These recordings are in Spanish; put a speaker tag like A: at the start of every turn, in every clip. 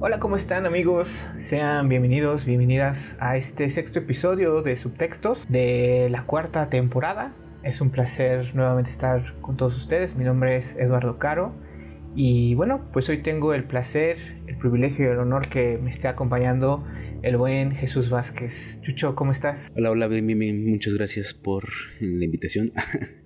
A: Hola, ¿cómo están amigos? Sean bienvenidos, bienvenidas a este sexto episodio de Subtextos de la cuarta temporada. Es un placer nuevamente estar con todos ustedes. Mi nombre es Eduardo Caro y bueno, pues hoy tengo el placer, el privilegio y el honor que me esté acompañando el buen Jesús Vázquez. Chucho, ¿cómo estás?
B: Hola, hola, Mimi, muchas gracias por la invitación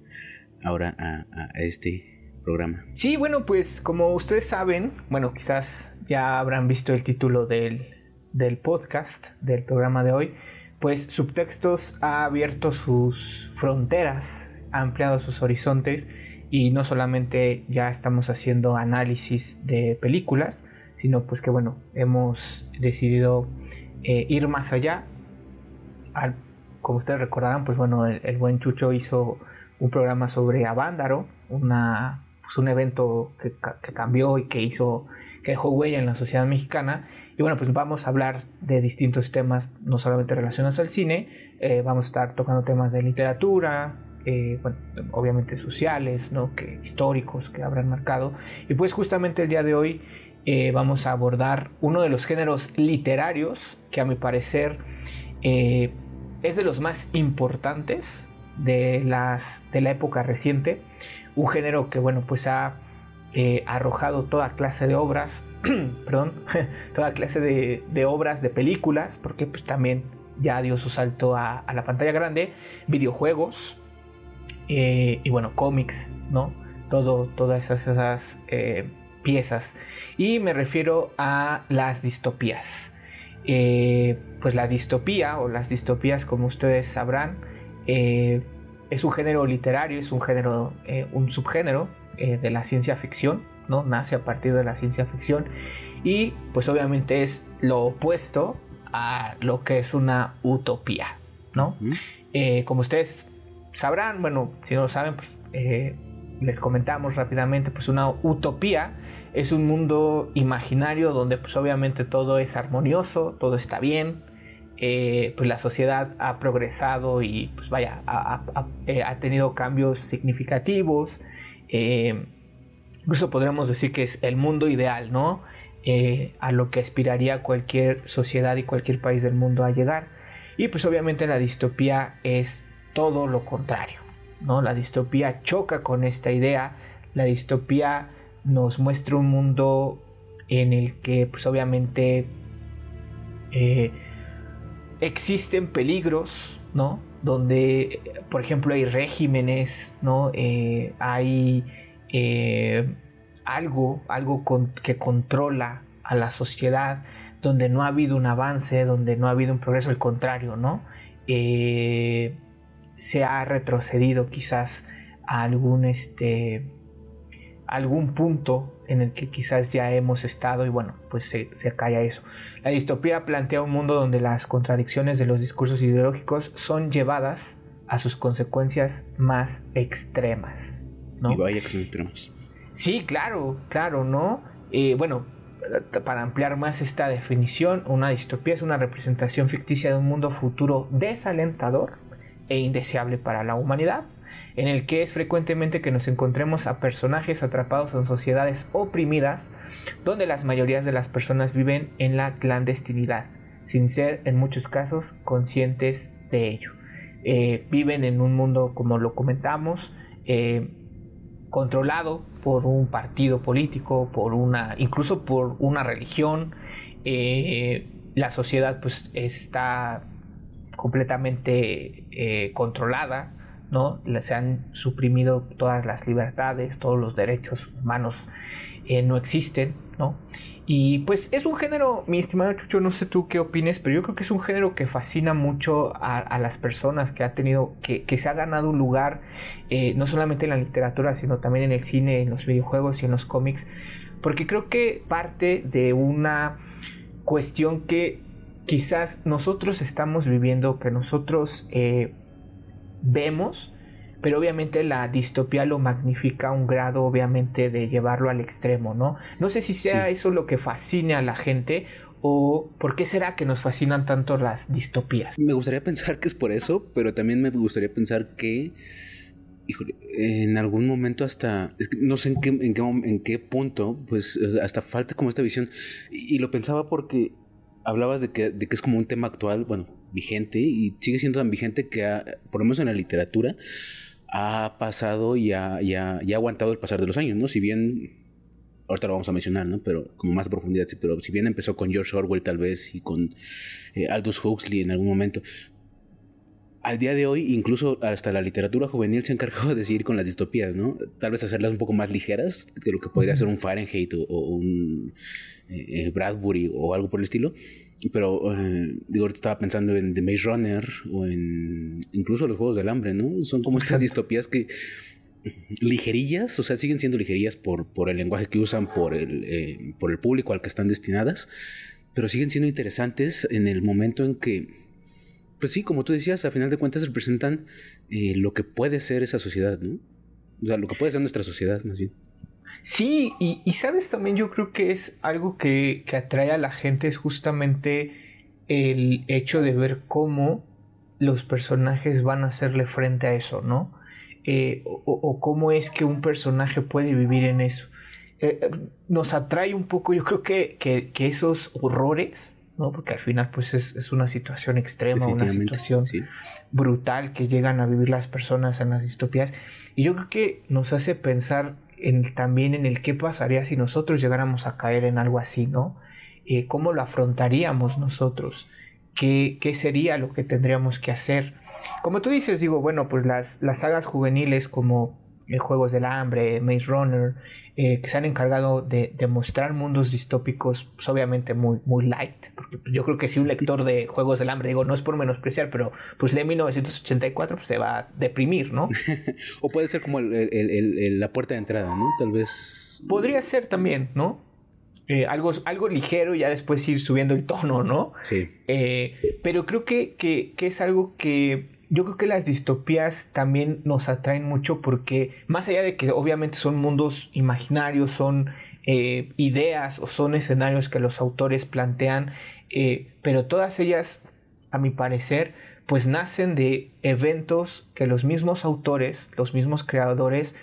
B: ahora a, este programa.
A: Sí, bueno, pues como ustedes saben, bueno, quizás ya habrán visto el título del, del podcast, del programa de hoy, pues Subtextos ha abierto sus fronteras, ha ampliado sus horizontes y no solamente ya estamos haciendo análisis de películas, sino pues que bueno, hemos decidido eh, ir más allá. como ustedes recordarán, pues bueno, el, buen Chucho hizo un programa sobre Avándaro, una, pues un evento que, cambió y que hizo, que dejó huella en la sociedad mexicana. Y bueno, pues vamos a hablar de distintos temas, no solamente relacionados al cine, eh, vamos a estar tocando temas de literatura, eh, obviamente sociales, ¿no? que, históricos que habrán marcado. Y pues justamente el día de hoy eh, vamos a abordar uno de los géneros literarios que a mi parecer es de los más importantes de, las, de la época reciente. Un género que bueno pues ha arrojado toda clase de obras, perdón, toda clase de, obras, de películas, porque pues también ya dio su salto a, la pantalla grande, videojuegos, eh, y bueno, cómics, ¿no? Todo, todas esas, eh, piezas. Y me refiero a las distopías. Eh, pues la distopía o las distopías, como ustedes sabrán, es un género literario, es un género, un subgénero de la ciencia ficción, ¿no? Nace a partir de la ciencia ficción y pues obviamente es lo opuesto a lo que es una utopía, ¿no? como ustedes sabrán, bueno, si no lo saben, pues eh, les comentamos rápidamente, pues una utopía es un mundo imaginario donde pues obviamente todo es armonioso, todo está bien, eh, pues la sociedad ha progresado y pues vaya, ha, eh, tenido cambios significativos, incluso podríamos decir que es el mundo ideal, ¿no? a lo que aspiraría cualquier sociedad y cualquier país del mundo a llegar. Y pues obviamente la distopía es todo lo contrario. ¿no? La distopía choca con esta idea. La distopía nos muestra un mundo en el que pues obviamente eh, existen peligros, ¿no? Donde, por ejemplo, hay regímenes, ¿no? Eh, hay eh, algo, algo que controla a la sociedad, donde no ha habido un avance, donde no ha habido un progreso, al contrario, ¿no? se ha retrocedido quizás a algún este algún punto en el que quizás ya hemos estado y bueno, pues se, se calla eso. La distopía plantea un mundo donde las contradicciones de los discursos ideológicos son llevadas a sus consecuencias más extremas. ¿no?
B: Y vaya extremas.
A: Sí, claro, claro, ¿no? Eh, bueno, para ampliar más esta definición, una distopía es una representación ficticia de un mundo futuro desalentador e indeseable para la humanidad, en el que es frecuentemente que nos encontremos a personajes atrapados en sociedades oprimidas, donde las mayorías de las personas viven en la clandestinidad, sin ser en muchos casos conscientes de ello. Eh, viven en un mundo, como lo comentamos, eh, controlado por un partido político, por una, incluso por una religión. Eh, la sociedad pues está completamente controlada, ¿no? Se han suprimido todas las libertades, todos los derechos humanos eh, no existen, ¿no? Y pues es un género, mi estimado Chucho, no sé tú qué opines, pero yo creo que es un género que fascina mucho a, las personas, que ha tenido, que, se ha ganado un lugar, eh, no solamente en la literatura, sino también en el cine, en los videojuegos y en los cómics, porque creo que parte de una cuestión que quizás nosotros estamos viviendo, que nosotros eh, vemos, pero obviamente la distopía lo magnifica a un grado, obviamente, de llevarlo al extremo, ¿no? No sé si sea eso lo que fascina a la gente o por qué será que nos fascinan tanto las distopías.
B: Me gustaría pensar que es por eso, pero también me gustaría pensar que híjole, en algún momento hasta, no sé en qué, en qué, en qué punto, pues eh, hasta falta como esta visión. Y, lo pensaba porque hablabas de que, de que es como un tema actual, bueno, vigente, y sigue siendo tan vigente que, por lo menos en la literatura, ha pasado y ha, ha, aguantado el pasar de los años, ¿no? Si bien ahorita lo vamos a mencionar, ¿no? Pero como más profundidad, sí, pero si bien empezó con George Orwell tal vez y con eh, Aldous Huxley en algún momento, al día de hoy, incluso hasta la literatura juvenil se ha encargado de seguir con las distopías, ¿no? Tal vez hacerlas un poco más ligeras de lo que podría ser un Fahrenheit o, un eh, Bradbury o algo por el estilo. Pero, eh, digo, estaba pensando en The Maze Runner o en incluso los Juegos del Hambre, ¿no? Son como estas distopías que ligerillas, o sea, siguen siendo ligerillas por, por el lenguaje que usan, por el, eh, por el público al que están destinadas, pero siguen siendo interesantes en el momento en que pues sí, como tú decías, a final de cuentas representan eh, lo que puede ser esa sociedad, ¿no? O sea, lo que puede ser nuestra sociedad, más bien.
A: Sí, y, sabes también yo creo que es algo que, atrae a la gente, es justamente el hecho de ver cómo los personajes van a hacerle frente a eso, ¿no? Eh, o, cómo es que un personaje puede vivir en eso. Eh, nos atrae un poco, yo creo que, que esos horrores ¿no? Porque al final pues es, una situación extrema, una situación brutal que llegan a vivir las personas en las distopías. Y yo creo que nos hace pensar también en el qué pasaría si nosotros llegáramos a caer en algo así, ¿no? Eh, ¿Cómo lo afrontaríamos nosotros? ¿Qué, ¿Qué, sería lo que tendríamos que hacer? Como tú dices, digo, bueno, pues las, las sagas juveniles como eh, Juegos del Hambre, Maze Runner, eh, que se han encargado de, mostrar mundos distópicos, pues obviamente muy, muy light, porque yo creo que si un lector de Juegos del Hambre, digo, no es por menospreciar, pero pues lee 1984, pues se va a deprimir, ¿no?
B: o puede ser como la puerta de entrada, ¿no? Tal vez...
A: Podría ser también, ¿no? Eh, algo, algo ligero y ya después ir subiendo el tono, ¿no?
B: Sí.
A: Eh, pero creo que, que, que es algo que yo creo que las distopías también nos atraen mucho porque más allá de que obviamente son mundos imaginarios, son eh, ideas o son escenarios que los autores plantean, eh, pero todas ellas, a mi parecer, pues nacen de eventos que los mismos autores, los mismos creadores,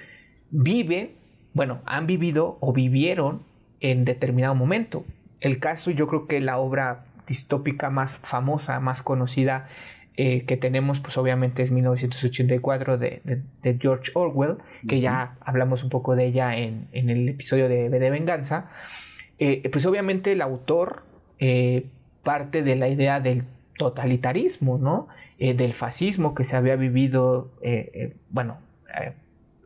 A: viven, bueno, han vivido o vivieron en determinado momento. El caso, yo creo que la obra distópica más famosa, más conocida, eh, que tenemos, pues obviamente es 1984 de, George Orwell, que ya hablamos un poco de ella en, el episodio de de Venganza. Eh, pues obviamente el autor eh, parte de la idea del totalitarismo, ¿no? del fascismo que se había vivido, bueno,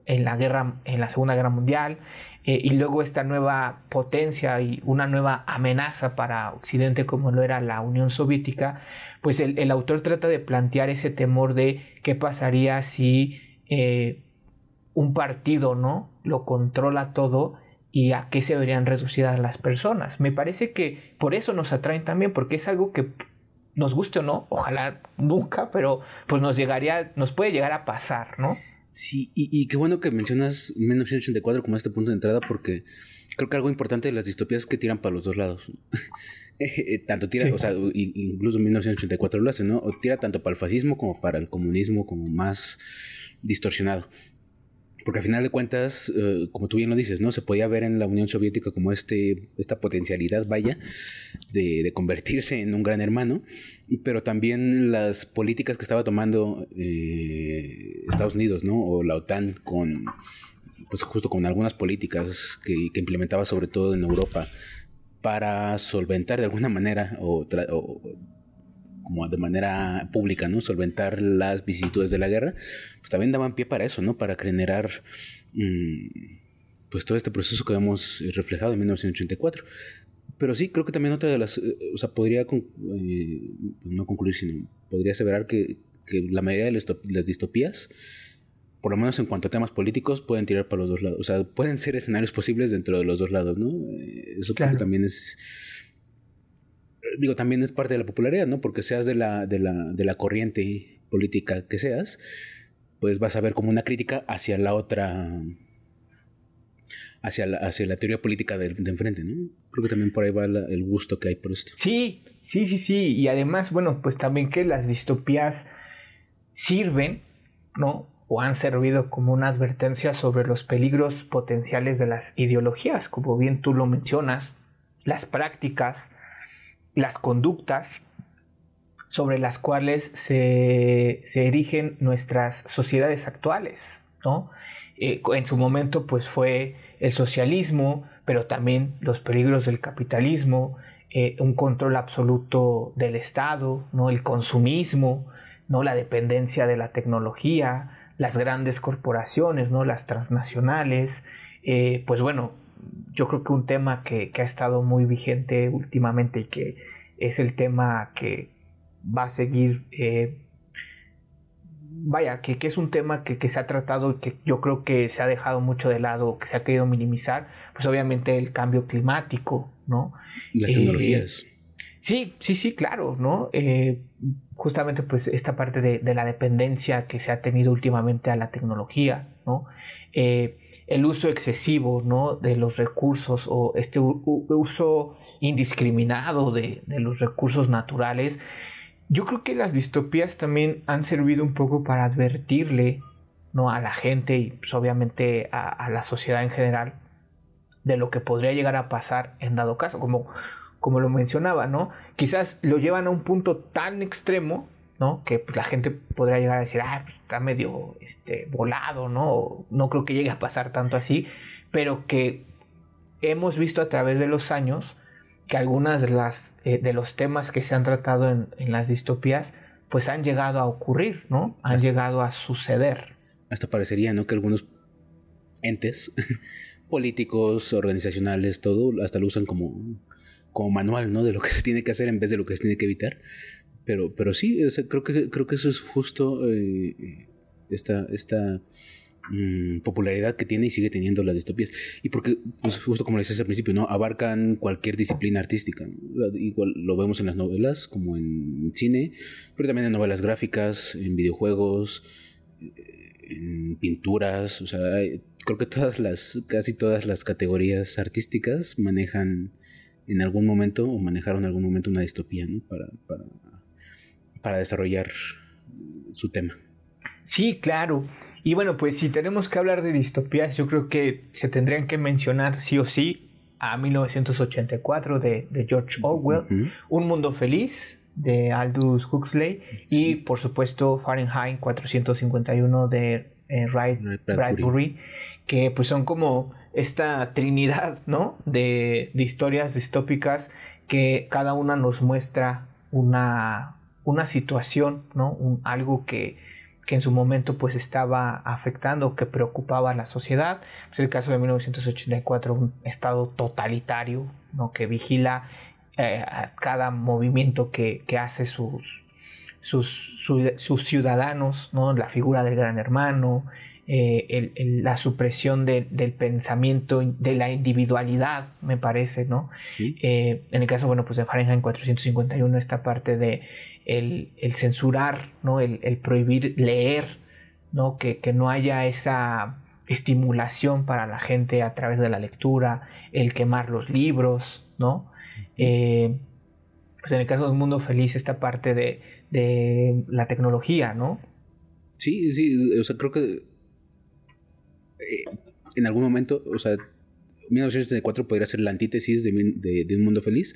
A: en la guerra, en la Segunda Guerra Mundial, eh, y luego esta nueva potencia y una nueva amenaza para Occidente como lo era la Unión Soviética, pues el, autor trata de plantear ese temor de qué pasaría si eh, un partido no lo controla todo y a qué se verían reducidas las personas. Me parece que por eso nos atraen también, porque es algo que nos guste o no, ojalá nunca, pero pues nos llegaría, nos puede llegar a pasar, ¿no?
B: Sí, y, qué bueno que mencionas 1984 como este punto de entrada, porque creo que algo importante de las distopías es que tiran para los dos lados. Tanto tira, o sea, incluso 1984 lo hace, ¿no? O tira tanto para el fascismo como para el comunismo, como más distorsionado. Porque al final de cuentas, eh, como tú bien lo dices, ¿no? Se podía ver en la Unión Soviética como este, esta potencialidad, vaya, de, convertirse en un gran hermano, pero también las políticas que estaba tomando eh, Estados Unidos, ¿no? O la OTAN con, pues justo con algunas políticas que, que implementaba sobre todo en Europa para solventar de alguna manera o, como de manera pública, ¿no? Solventar las vicisitudes de la guerra, pues también daban pie para eso, ¿no? Para generar mm, pues todo este proceso que hemos reflejado en 1984. Pero sí, creo que también otra de las, eh, o sea, podría, eh, no concluir, sino podría aseverar que, que la mayoría de las distopías, por lo menos en cuanto a temas políticos, pueden tirar para los dos lados. O sea, pueden ser escenarios posibles dentro de los dos lados, ¿no? Eh, eso creo que también es digo, también es parte de la popularidad, ¿no? Porque seas de la, de la, de la corriente política que seas, pues vas a ver como una crítica hacia la otra, hacia la, hacia la teoría política de, enfrente, ¿no? Creo que también por ahí va el gusto que hay por esto.
A: Sí, sí, sí, sí. Y además, bueno, pues también que las distopías sirven, ¿no? O han servido como una advertencia sobre los peligros potenciales de las ideologías, como bien tú lo mencionas, las prácticas, las conductas sobre las cuales se, erigen nuestras sociedades actuales, ¿no? Eh, en su momento pues fue el socialismo, pero también los peligros del capitalismo, eh, un control absoluto del Estado, ¿no? el consumismo, ¿no? la dependencia de la tecnología, las grandes corporaciones, ¿no? las transnacionales. Eh, pues bueno, yo creo que un tema que, ha estado muy vigente últimamente y que es el tema que va a seguir eh, vaya, que, es un tema que, se ha tratado y que yo creo que se ha dejado mucho de lado, que se ha querido minimizar, pues obviamente el cambio climático, ¿no?
B: Las tecnologías.
A: Eh, sí, sí, sí, claro, ¿no? Eh, justamente pues esta parte de, la dependencia que se ha tenido últimamente a la tecnología, ¿no? Eh, el uso excesivo, ¿no? De los recursos o este uso indiscriminado de, de los recursos naturales yo creo que las distopías también han servido un poco para advertirle ¿no? a la gente y pues, obviamente a, la sociedad en general de lo que podría llegar a pasar en dado caso, como, como lo mencionaba, ¿no? Quizás lo llevan a un punto tan extremo, ¿no? Que pues, la gente podría llegar a decir, ah, pues, está medio este, volado, ¿no? No creo que llegue a pasar tanto así, pero que hemos visto a través de los años que algunas de las eh, de los temas que se han tratado en, las distopías pues han llegado a ocurrir, ¿no? Han llegado a suceder.
B: Hasta parecería, ¿no? Que algunos entes políticos, organizacionales, todo, hasta lo usan como, como manual, ¿no? De lo que se tiene que hacer en vez de lo que se tiene que evitar. Pero, pero sí, creo, que, creo que eso es justo eh, esta, esta Mm, popularidad que tiene y sigue teniendo las distopías. Y porque, pues justo como le decías al principio, ¿no? Abarcan cualquier disciplina artística. Igual lo vemos en las novelas, como en cine, pero también en novelas gráficas, en videojuegos, en pinturas. O sea, creo que todas las, casi todas las categorías artísticas manejan en algún momento o manejaron en algún momento una distopía, ¿no? Para, para, para desarrollar su tema.
A: Sí, claro. Y bueno, pues si tenemos que hablar de distopías, yo creo que se tendrían que mencionar sí o sí a 1984 de, George Orwell, Un Mundo Feliz de Aldous Huxley y por supuesto Fahrenheit 451 de eh, Bradbury, que pues son como esta trinidad, ¿no? De, historias distópicas que cada una nos muestra una, una situación, ¿no? Algo que que en su momento pues estaba afectando, que preocupaba a la sociedad. Es pues, el caso de 1984, un estado totalitario, ¿no? que vigila eh, cada movimiento que, hace sus, sus, sus, ciudadanos, ¿no? la figura del gran hermano, eh, la supresión del pensamiento, de la individualidad, me parece, ¿no? Eh, en el caso, bueno, pues de Fahrenheit 451, esta parte de el, censurar, ¿no? El, prohibir leer, ¿no? Que, no haya esa estimulación para la gente a través de la lectura, el quemar los libros, ¿no? Eh, pues en el caso del mundo feliz, esta parte de, de la tecnología, ¿no?
B: Sí, sí, o sea, creo que eh, en algún momento, o sea, 1984 podría ser la antítesis de, de, un mundo feliz,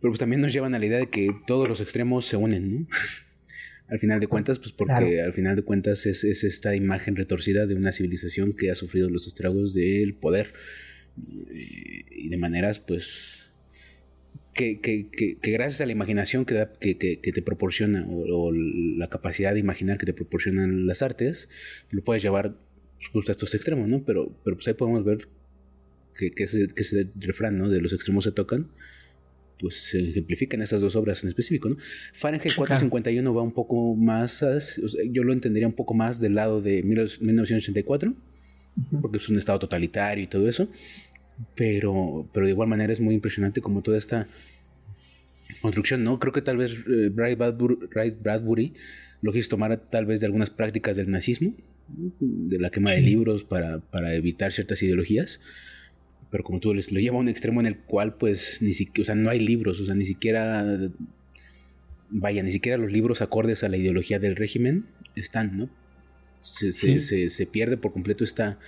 B: pero pues también nos llevan a la idea de que todos los extremos se unen, ¿no? al final de cuentas, pues porque al final de cuentas es, esta imagen retorcida de una civilización que ha sufrido los estragos del poder. Y de maneras, pues, que, que, que, gracias a la imaginación que, que, te proporciona o, la capacidad de imaginar que te proporcionan las artes, lo puedes llevar justo a estos extremos, ¿no? Pero, pero pues ahí podemos ver que, que, ese, que ese refrán, ¿no? De los extremos se tocan, pues se ejemplifica en esas dos obras en específico, ¿no? Fahrenheit 451 va un poco más, yo lo entendería un poco más del lado de 1984, porque es un estado totalitario y todo eso, pero, pero de igual manera es muy impresionante como toda esta construcción, ¿no? Creo que tal vez eh, Bradbury, lo quiso tomar tal vez de algunas prácticas del nazismo, de la quema de libros para, para evitar ciertas ideologías, pero como tú les lo lleva a un extremo en el cual pues ni siquiera, o sea, no hay libros, o sea, ni siquiera, vaya, ni siquiera los libros acordes a la ideología del régimen están, ¿no? Se, se, se, pierde por completo esta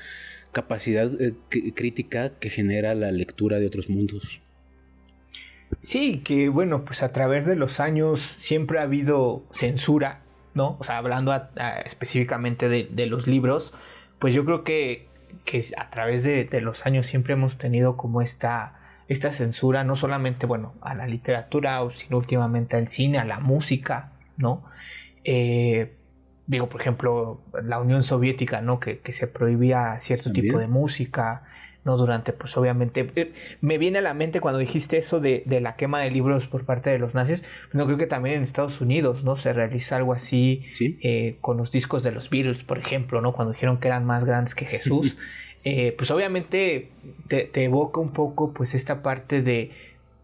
B: capacidad eh, crítica que genera la lectura de otros mundos.
A: Sí, que bueno, pues a través de los años siempre ha habido censura, ¿no? O sea, hablando específicamente de, los libros, pues yo creo que, que a través de, los años siempre hemos tenido como esta, esta censura, no solamente, bueno, a la literatura, sino últimamente al cine, a la música, ¿no? Eh, digo, por ejemplo, la Unión Soviética, ¿no? Que, se prohibía cierto tipo de música, ¿no? Durante, pues obviamente, eh, me viene a la mente cuando dijiste eso de, la quema de libros por parte de los nazis, no creo que también en Estados Unidos, ¿no? Se realiza algo así eh, con los discos de los Beatles, por ejemplo, ¿no? Cuando dijeron que eran más grandes que Jesús, eh, pues obviamente te, evoca un poco, pues, esta parte de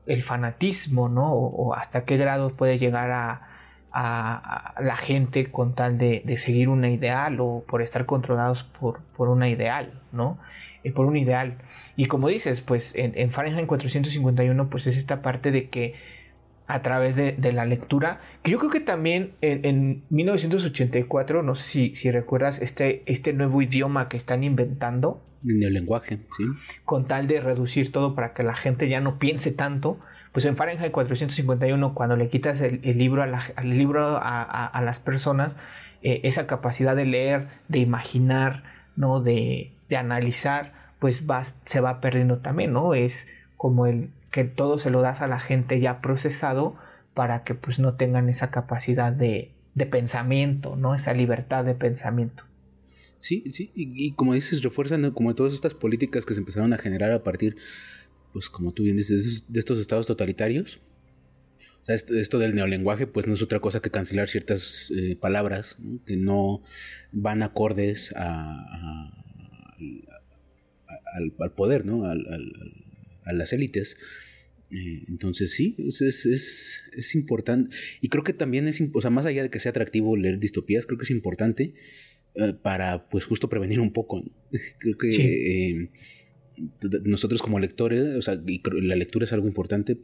A: el fanatismo, ¿no? O, hasta qué grado puede llegar a, la gente con tal de, seguir una ideal o por estar controlados por, por una ideal, ¿no? Eh, por un ideal. Y como dices, pues en, en, Fahrenheit 451, pues es esta parte de que a través de, la lectura, que yo creo que también en, 1984, no sé si, si, recuerdas este, este nuevo idioma que están inventando.
B: El neolenguaje, sí.
A: Con tal de reducir todo para que la gente ya no piense tanto. Pues en Fahrenheit 451, cuando le quitas el, libro, a, la, al libro a, las personas, eh, esa capacidad de leer, de imaginar, ¿no? De, de analizar, pues va, se va perdiendo también, ¿no? Es como el que todo se lo das a la gente ya procesado para que pues no tengan esa capacidad de, de pensamiento, ¿no? Esa libertad de pensamiento.
B: Sí, sí, y, como dices, refuerzan como todas estas políticas que se empezaron a generar a partir, pues como tú bien dices, de estos estados totalitarios. O sea, esto, del neolenguaje, pues no es otra cosa que cancelar ciertas eh, palabras que no van acordes a al, poder, ¿no? Al, a las élites. Eh, entonces sí, es, es, es, importante. Y creo que también es, o sea, más allá de que sea atractivo leer distopías, creo que es importante eh, para, pues, justo prevenir un poco. creo que eh, nosotros como lectores, o sea, la lectura es algo importante.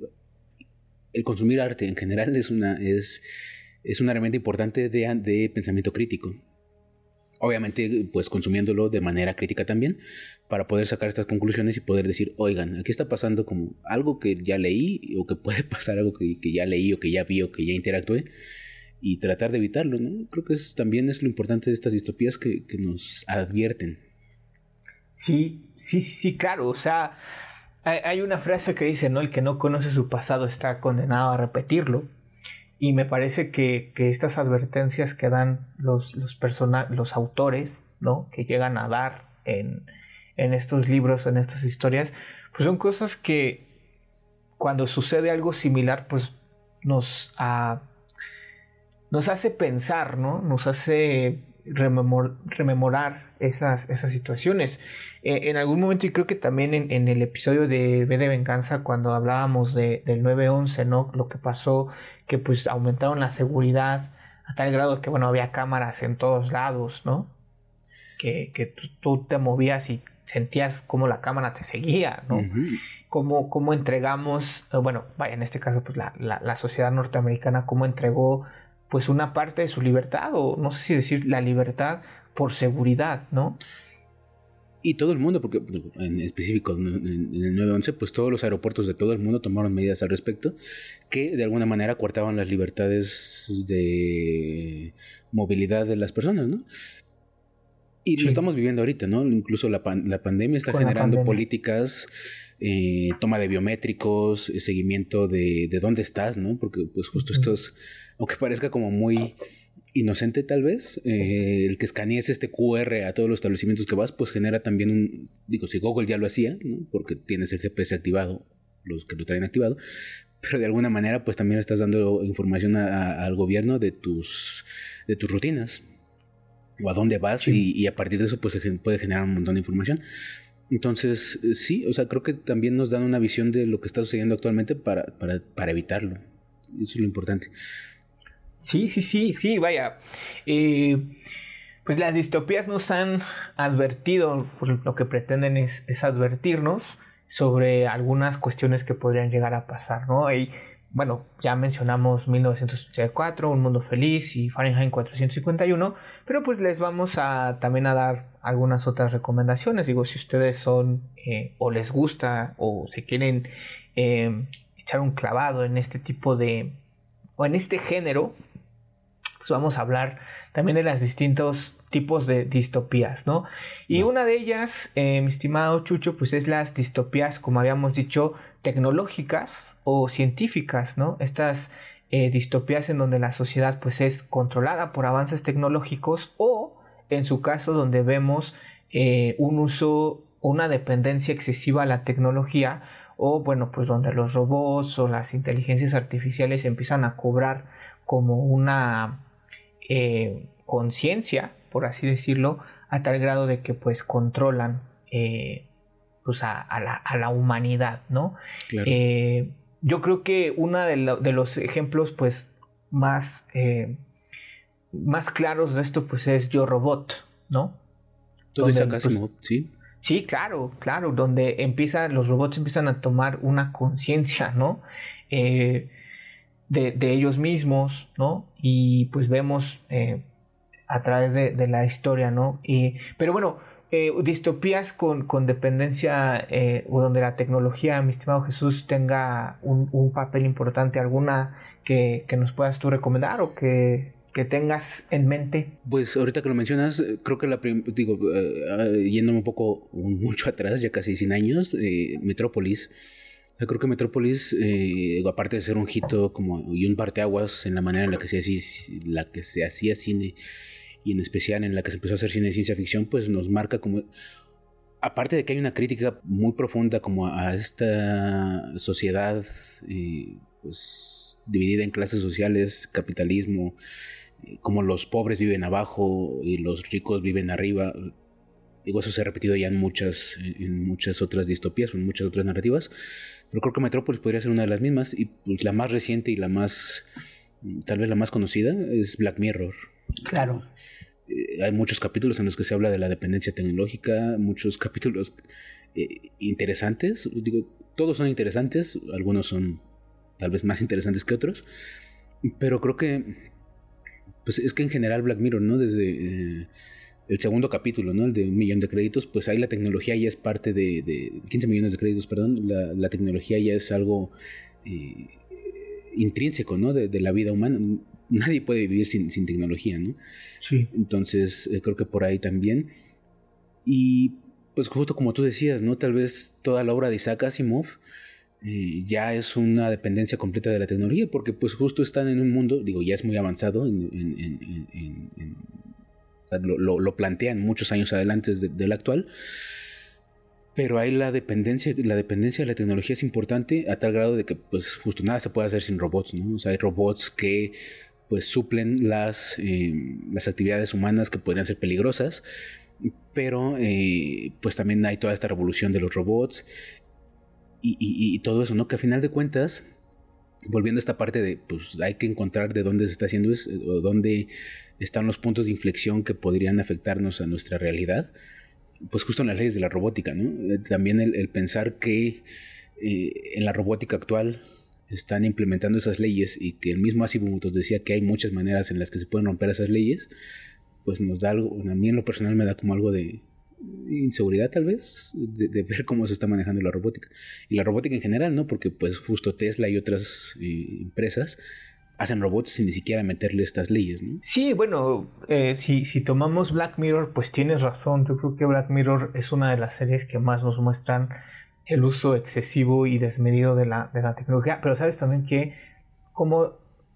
B: El consumir arte en general es una, es, es una herramienta importante de, de pensamiento crítico obviamente pues consumiéndolo de manera crítica también para poder sacar estas conclusiones y poder decir, oigan, aquí está pasando como algo que ya leí o que puede pasar algo que, ya leí o que ya vi o que ya interactué y tratar de evitarlo, ¿no? Creo que es, también es lo importante de estas distopías que, que nos advierten.
A: Sí, sí, sí, sí, claro, o sea, hay una frase que dice, ¿no? El que no conoce su pasado está condenado a repetirlo. Y me parece que, estas advertencias que dan los, los, los autores, ¿no? Que llegan a dar en, estos libros, en estas historias, pues son cosas que cuando sucede algo similar, pues nos, nos hace pensar, ¿no? Nos hace rememorar esas, esas situaciones. Eh, en algún momento, y creo que también en, el episodio de B de Venganza, cuando hablábamos de, del 9-11, ¿no? Lo que pasó, que pues aumentaron la seguridad a tal grado que, bueno, había cámaras en todos lados, ¿no? Que, que tú te movías y sentías como la cámara te seguía, ¿no? cómo, entregamos, eh, bueno, vaya, en este caso, pues la, la, la sociedad norteamericana, cómo entregó pues una parte de su libertad, o no sé si decir la libertad por seguridad, ¿no?
B: Y todo el mundo, porque en específico en el 911, pues todos los aeropuertos de todo el mundo tomaron medidas al respecto que de alguna manera coartaban las libertades de movilidad de las personas, ¿no? Y lo estamos viviendo ahorita, ¿no? Incluso la, la pandemia está generando políticas, eh, toma de biométricos, eh, seguimiento de, de, dónde estás, ¿no? Porque pues justo estos aunque parezca como muy inocente tal vez, eh, el que escanees este QR a todos los establecimientos que vas, pues genera también un, digo, si Google ya lo hacía, ¿no? porque tienes el GPS activado, los que lo traen activado, pero de alguna manera pues también estás dando información al gobierno de tus, de tus rutinas o a dónde vas y, a partir de eso pues se puede generar un montón de información. Entonces, sí, o sea, creo que también nos dan una visión de lo que está sucediendo actualmente para, para, para evitarlo. Eso es lo importante.
A: Sí, sí, sí, sí, vaya. Eh, pues las distopías nos han advertido, lo que pretenden es, advertirnos sobre algunas cuestiones que podrían llegar a pasar, ¿no? Y bueno, ya mencionamos 1984, Un Mundo Feliz y Fahrenheit 451, pero pues les vamos a también a dar algunas otras recomendaciones. Digo, si ustedes son eh, o les gusta o se quieren eh, echar un clavado en este tipo de, o en este género, pues vamos a hablar también de los distintos tipos de distopías, ¿no? Y una de ellas, eh, mi estimado Chucho, pues es las distopías, como habíamos dicho, tecnológicas o científicas, ¿no? Estas eh, distopías en donde la sociedad pues es controlada por avances tecnológicos o en su caso donde vemos eh, un uso, una dependencia excesiva a la tecnología o bueno pues donde los robots o las inteligencias artificiales empiezan a cobrar como una eh, conciencia por así decirlo a tal grado de que pues controlan pues a, la, humanidad, ¿no? Eh, yo creo que uno de, los ejemplos, pues, más, eh, más claros de esto, pues, es Yo Robot, ¿no?
B: Todo dice pues, ¿sí?
A: Sí, claro, claro, donde empiezan, los robots empiezan a tomar una conciencia, ¿no? Eh, de, ellos mismos, ¿no? Y pues vemos a través de, la historia, ¿no? Y, pero bueno, eh, distopías con, con dependencia eh, o donde la tecnología, mi estimado Jesús, tenga un, papel importante, alguna que, nos puedas tú recomendar o que, tengas en mente?
B: Pues ahorita que lo mencionas, creo que la digo, uh, yéndome un poco mucho atrás, ya casi 100 años, Metrópolis. Creo que Metrópolis, aparte de ser un hito como, y un parteaguas en la manera en la que se hacía, cine y en especial en la que se empezó a hacer cine de ciencia ficción, pues nos marca como... Aparte de que hay una crítica muy profunda como a esta sociedad eh, pues dividida en clases sociales, capitalismo, eh, como los pobres viven abajo y los ricos viven arriba. Digo, eso se ha repetido ya en muchas, en muchas otras distopías, en muchas otras narrativas. Pero creo que Metrópolis podría ser una de las mismas. Y pues la más reciente y la más, tal vez la más conocida, es Black Mirror.
A: Claro.
B: Eh, hay muchos capítulos en los que se habla de la dependencia tecnológica, muchos capítulos eh, interesantes. Digo, todos son interesantes, algunos son tal vez más interesantes que otros, pero creo que, pues es que en general Black Mirror, ¿no? Desde eh, el segundo capítulo, ¿no? El de un millón de créditos, pues ahí la tecnología ya es parte de, de 15 millones de créditos, perdón, la, tecnología ya es algo intrínseco, ¿no? De, de, la vida humana nadie puede vivir sin, tecnología, ¿no?
A: Sí.
B: Entonces, eh, creo que por ahí también. Y pues justo como tú decías, ¿no? Tal vez toda la obra de Isaac Asimov eh, ya es una dependencia completa de la tecnología, porque pues justo están en un mundo, digo, ya es muy avanzado, lo, plantean muchos años adelante del actual, pero ahí la dependencia, la dependencia de la tecnología es importante a tal grado de que pues justo nada se puede hacer sin robots, ¿no? Hay robots que pues suplen las, eh, las actividades humanas que podrían ser peligrosas, pero eh, pues también hay toda esta revolución de los robots y, todo eso, ¿no? Que a final de cuentas, volviendo a esta parte de, pues hay que encontrar de dónde se está haciendo eso, o dónde están los puntos de inflexión que podrían afectarnos a nuestra realidad, pues justo en las leyes de la robótica, ¿no? Eh, también el, pensar que en la robótica actual están implementando esas leyes y que el mismo Asimov nos decía que hay muchas maneras en las que se pueden romper esas leyes, pues nos da algo, a mí en lo personal me da como algo de inseguridad tal vez, de, ver cómo se está manejando la robótica. Y la robótica en general, ¿no? Porque pues justo Tesla y otras eh, empresas hacen robots sin ni siquiera meterle estas leyes, ¿no?
A: Sí, bueno, eh, si, si tomamos Black Mirror, pues tienes razón. Yo creo que Black Mirror es una de las series que más nos muestran el uso excesivo y desmedido de la, de la tecnología, pero sabes también que cómo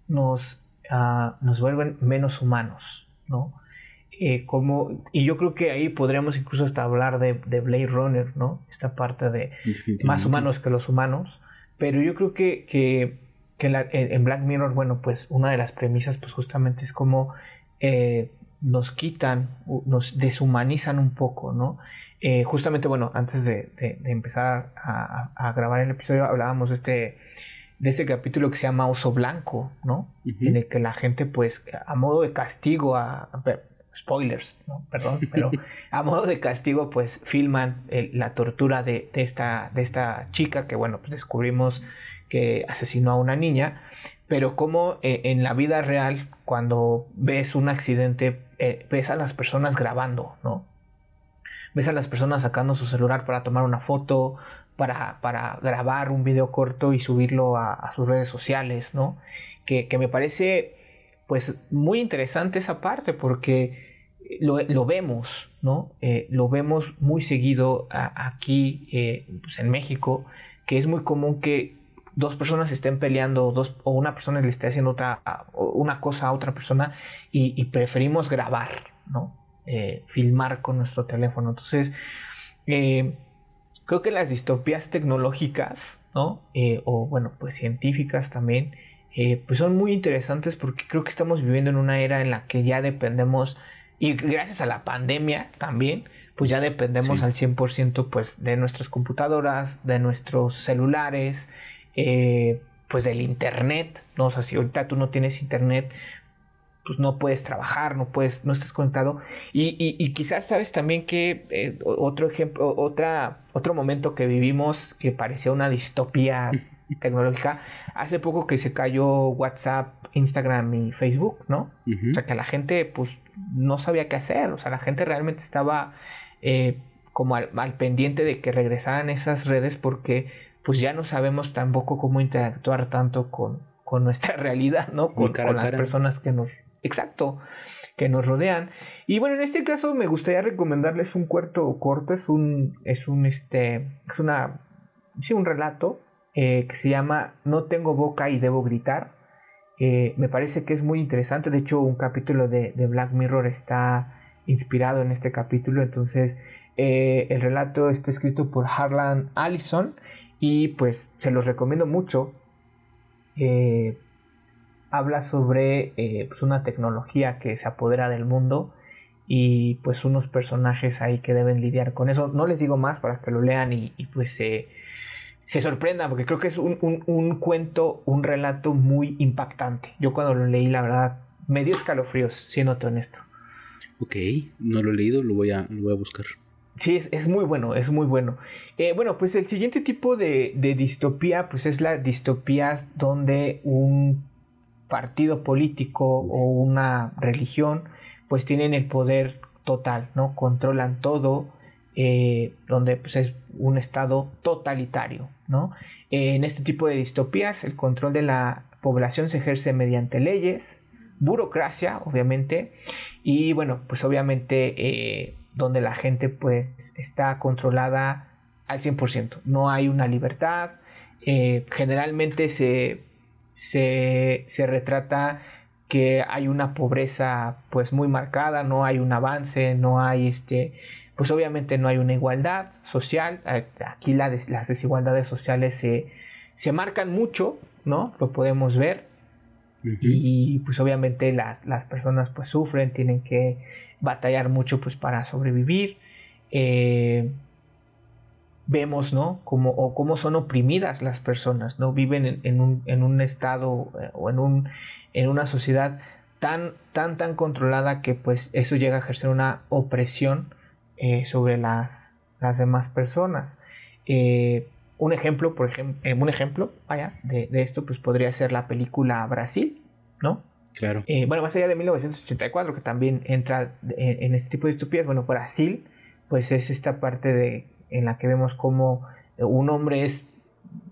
A: nos, uh, nos vuelven menos humanos, ¿no? Eh, como, y yo creo que ahí podríamos incluso hasta hablar de, de Blade Runner, ¿no? Esta parte de más humanos que los humanos, pero yo creo que, que, que la, en Black Mirror, bueno, pues una de las premisas pues justamente es como eh, nos quitan, nos deshumanizan un poco, ¿no? Eh, justamente, bueno, antes de, empezar a, grabar el episodio, hablábamos de este, de este capítulo que se llama Oso Blanco, ¿no? En el que la gente, pues, a modo de castigo, a, spoilers, ¿no? perdón, pero a modo de castigo pues filman la tortura de, esta, de esta chica que bueno, pues descubrimos que asesinó a una niña, pero como eh, en la vida real cuando ves un accidente eh, ves a las personas grabando, ¿no? Ves a las personas sacando su celular para tomar una foto, para, para grabar un video corto y subirlo a, sus redes sociales, ¿no? Que, me parece pues muy interesante esa parte porque lo, vemos, ¿no? Eh, lo vemos muy seguido aquí eh, pues en México, que es muy común que dos personas estén peleando dos, o una persona le esté haciendo otra, una cosa a otra persona y, preferimos grabar, ¿no? Eh, filmar con nuestro teléfono. Entonces, creo que las distopías tecnológicas, ¿no? o bueno, pues científicas también, pues son muy interesantes porque creo que estamos viviendo en una era en la que ya dependemos y gracias a la pandemia también, pues ya dependemos al 100% pues de nuestras computadoras, de nuestros celulares, eh, pues del internet, ¿no? O sea, si ahorita tú no tienes internet, pues no puedes trabajar, no puedes, no estás conectado. Y, quizás sabes también que eh, otro ejemplo, otra, otro momento que vivimos que parecía una distopía tecnológica, hace poco que se cayó WhatsApp, Instagram y Facebook, ¿no? O sea, que la gente, pues, no sabía qué hacer, o sea, la gente realmente estaba eh, como al, pendiente de que regresaran esas redes porque pues ya no sabemos tampoco cómo interactuar tanto con, con nuestra realidad, ¿no? Con, las personas que nos... Exacto, que nos rodean. Y bueno, en este caso me gustaría recomendarles un cuarto corto, es un, es un, este, es una, sí, un relato eh, que se llama No tengo boca y debo gritar me parece que es muy interesante. De hecho, un capítulo de, Black Mirror está inspirado en este capítulo. Entonces, eh, el relato está escrito por Harlan Allison y pues se los recomiendo mucho. Eh, habla sobre eh, pues una tecnología que se apodera del mundo y pues unos personajes ahí que deben lidiar con eso. No les digo más para que lo lean y, y pues se se sorprenda porque creo que es un, cuento, un relato muy impactante. Yo cuando lo leí, la verdad, me dio escalofríos, siendo honesto.
B: Ok, no lo he leído, lo voy a, voy a buscar.
A: Sí, es, muy bueno, es muy bueno. Eh, bueno, pues el siguiente tipo de, de, distopía, pues es la distopía donde un partido político o una religión, pues tienen el poder total, ¿no? Controlan todo, eh, donde pues, es un estado totalitario. ¿no? en este tipo de distopías, el control de la población se ejerce mediante leyes, burocracia, obviamente, y bueno, pues obviamente eh, donde la gente pues está controlada al 100%, no hay una libertad, eh, generalmente se, se, se retrata que hay una pobreza pues muy marcada, no hay un avance, no hay este pues obviamente no hay una igualdad social. Aquí las desigualdades sociales se, se marcan mucho, ¿no? Lo podemos ver. y, pues obviamente las personas pues sufren, tienen que batallar mucho pues para sobrevivir. Eh, vemos, ¿no? Como, o cómo son oprimidas las personas, ¿no? Viven en, un, en un, estado eh, o en, un, en una sociedad tan, tan, tan controlada que pues eso llega a ejercer una opresión eh, sobre las, las, demás personas. Eh, un ejemplo, por ejemplo, eh, un ejemplo, vaya, de, esto, pues podría ser la película Brasil, ¿no?
B: Claro.
A: bueno, más allá de 1984, que también entra en, este tipo de estupidez, bueno, Brasil, pues es esta parte de, en la que vemos como un hombre es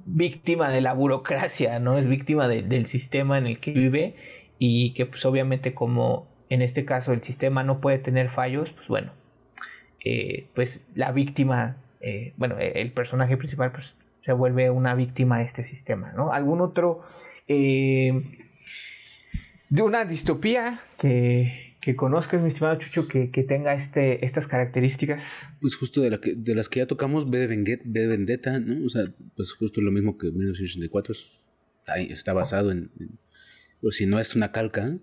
A: víctima de la burocracia, ¿no? Es víctima del sistema en el que vive y que pues obviamente como en este caso el sistema no puede tener fallos, pues bueno, eh, pues la víctima, eh, bueno, el personaje principal pues, se vuelve una víctima de este sistema, ¿no? ¿Algún otro eh, de una distopía que, que conozcas, mi estimado Chucho, que, tenga este, estas características?
B: Pues justo de, la que, de las que ya tocamos, B de, Vendetta, ¿no? O sea, pues justo lo mismo que 1984, está, basado en, o si no es una calca,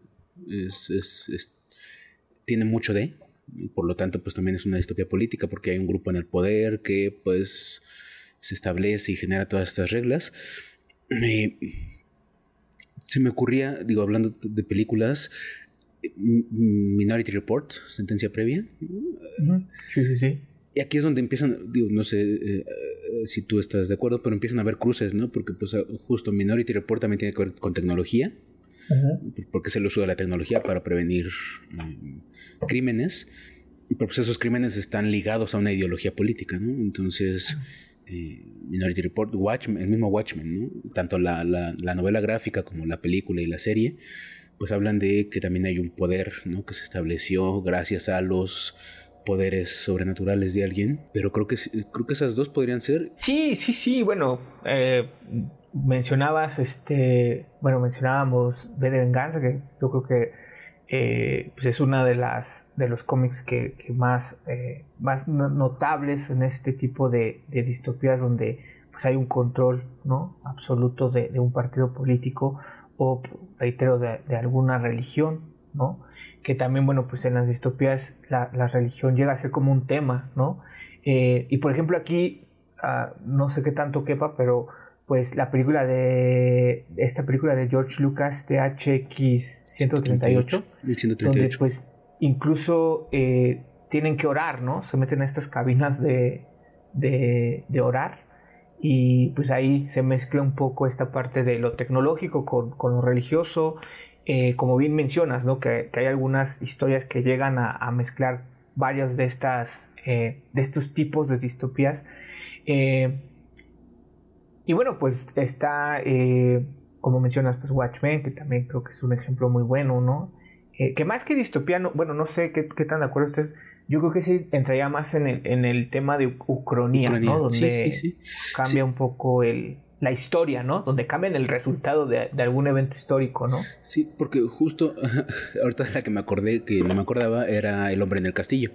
B: es, tiene mucho de, por lo tanto pues también es una distopía política porque hay un grupo en el poder que pues se establece y genera todas estas reglas. se me ocurría, digo, hablando de películas, Minority Report, sentencia previa.
A: Sí, sí, sí.
B: Y aquí es donde empiezan, digo, no sé eh, si tú estás de acuerdo, pero empiezan a haber cruces, ¿no? Porque pues justo Minority Report también tiene que ver con tecnología, porque es el uso de la tecnología para prevenir mm, crímenes, pero pues esos crímenes están ligados a una ideología política, ¿no? Entonces, eh, Minority Report, Watchmen, el mismo Watchmen, ¿no? Tanto la, la, la novela gráfica como la película y la serie, pues hablan de que también hay un poder, ¿no? Que se estableció gracias a los poderes sobrenaturales de alguien, pero creo que creo que esas dos podrían ser.
A: Sí, sí, sí, bueno, eh, mencionabas, este, bueno, mencionábamos B de Venganza, que yo creo que eh, pues es una de las de los cómics que, más, eh, más notables en este tipo de, distopías donde pues hay un control ¿no? absoluto de, un partido político o reitero de, alguna religión ¿no? que también bueno pues en las distopías la, religión llega a ser como un tema ¿no? Eh, y por ejemplo aquí ah, no sé qué tanto quepa pero pues la película de esta película de George Lucas THX 138, 138. donde pues incluso eh, tienen que orar, ¿no? Se meten a estas cabinas de, de, orar y pues ahí se mezcla un poco esta parte de lo tecnológico con, con lo religioso, eh, como bien mencionas, ¿no? Que, hay algunas historias que llegan a, mezclar varios de estas eh, de estos tipos de distopías. Y bueno, pues está, eh, como mencionas, pues Watchmen, que también creo que es un ejemplo muy bueno, ¿no? Eh, que más que distopía, bueno, no sé qué, tan de acuerdo ustedes, yo creo que sí entraría más en el, en el tema de Ucronía, ¿no? Donde cambia un poco el, la historia, ¿no? Donde cambian el resultado de, de, algún evento histórico, ¿no?
B: Sí, porque justo ahorita la que me acordé, que no me acordaba, era El hombre en el castillo.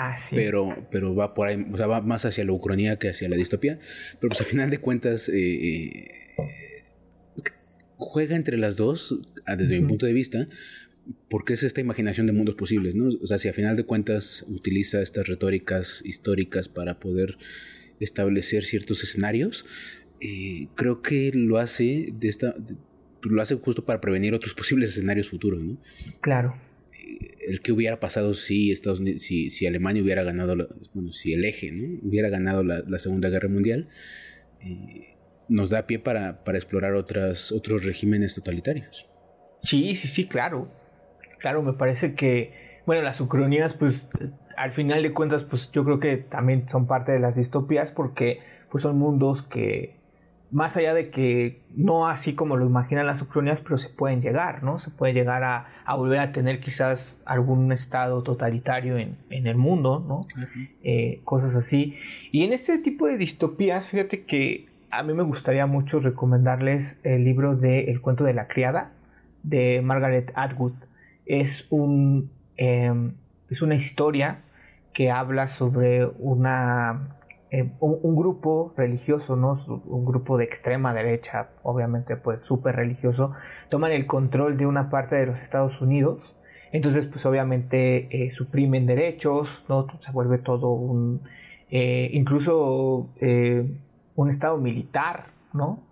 A: Ah,
B: pero, pero va por ahí, o sea, va más hacia la ucronía que hacia la distopía. Pero pues al final de cuentas, eh, eh, juega entre las dos, desde mi punto de vista, porque es esta imaginación de mundos posibles, ¿no? O sea, si al final de cuentas utiliza estas retóricas históricas para poder establecer ciertos escenarios, eh, creo que lo hace de esta lo hace justo para prevenir otros posibles escenarios futuros, ¿no?
A: Claro
B: el que hubiera pasado si Estados si, si Alemania hubiera ganado, bueno, si el eje, ¿no? Hubiera ganado la, Segunda Guerra Mundial, eh, nos da pie para, para explorar otras, otros regímenes totalitarios.
A: Sí, sí, sí, claro. Claro, me parece que, bueno, las ucronías, pues, al final de cuentas, pues yo creo que también son parte de las distopías porque, pues, son mundos que, más allá de que no así como lo imaginan las ucronias, pero se pueden llegar, ¿no? Se puede llegar a, volver a tener quizás algún estado totalitario en, el mundo, ¿no? Eh, cosas así. Y en este tipo de distopías, fíjate que a mí me gustaría mucho recomendarles el libro de El cuento de la criada, de Margaret Atwood. Es, un, em, es una historia que habla sobre una eh, un, grupo religioso, ¿no? Un grupo de extrema derecha, obviamente, pues súper religioso, toman el control de una parte de los Estados Unidos. Entonces, pues obviamente eh, suprimen derechos, ¿no? Se vuelve todo un, eh, incluso un estado militar, ¿no?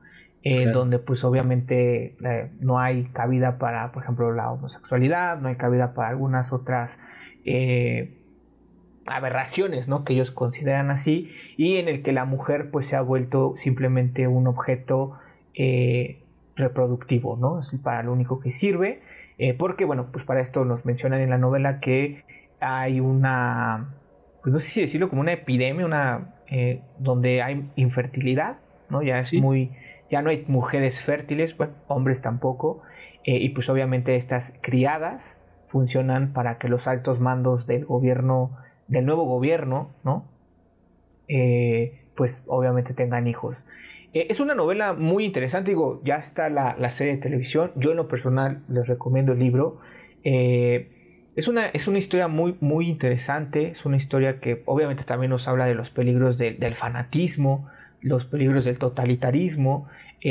A: Donde pues obviamente no hay cabida para, por ejemplo, la homosexualidad, no hay cabida para algunas otras aberraciones, ¿no? Que ellos consideran así y en el que la mujer pues se ha vuelto simplemente un objeto eh, reproductivo, ¿no? Es para lo único que sirve, eh, porque bueno, pues para esto nos mencionan en la novela que hay una, pues no sé si decirlo como una epidemia, una eh, donde hay infertilidad, ¿no? Ya es muy, ya no hay mujeres fértiles, bueno, hombres tampoco, y pues obviamente estas criadas funcionan para que los altos mandos del gobierno del nuevo gobierno, ¿no? Eh, pues obviamente tengan hijos. Eh, es una novela muy interesante, digo, ya está la, serie de televisión, yo en lo personal les recomiendo el libro. Eh, es, una, es una historia muy, muy interesante, es una historia que obviamente también nos habla de los peligros del fanatismo, los peligros del totalitarismo,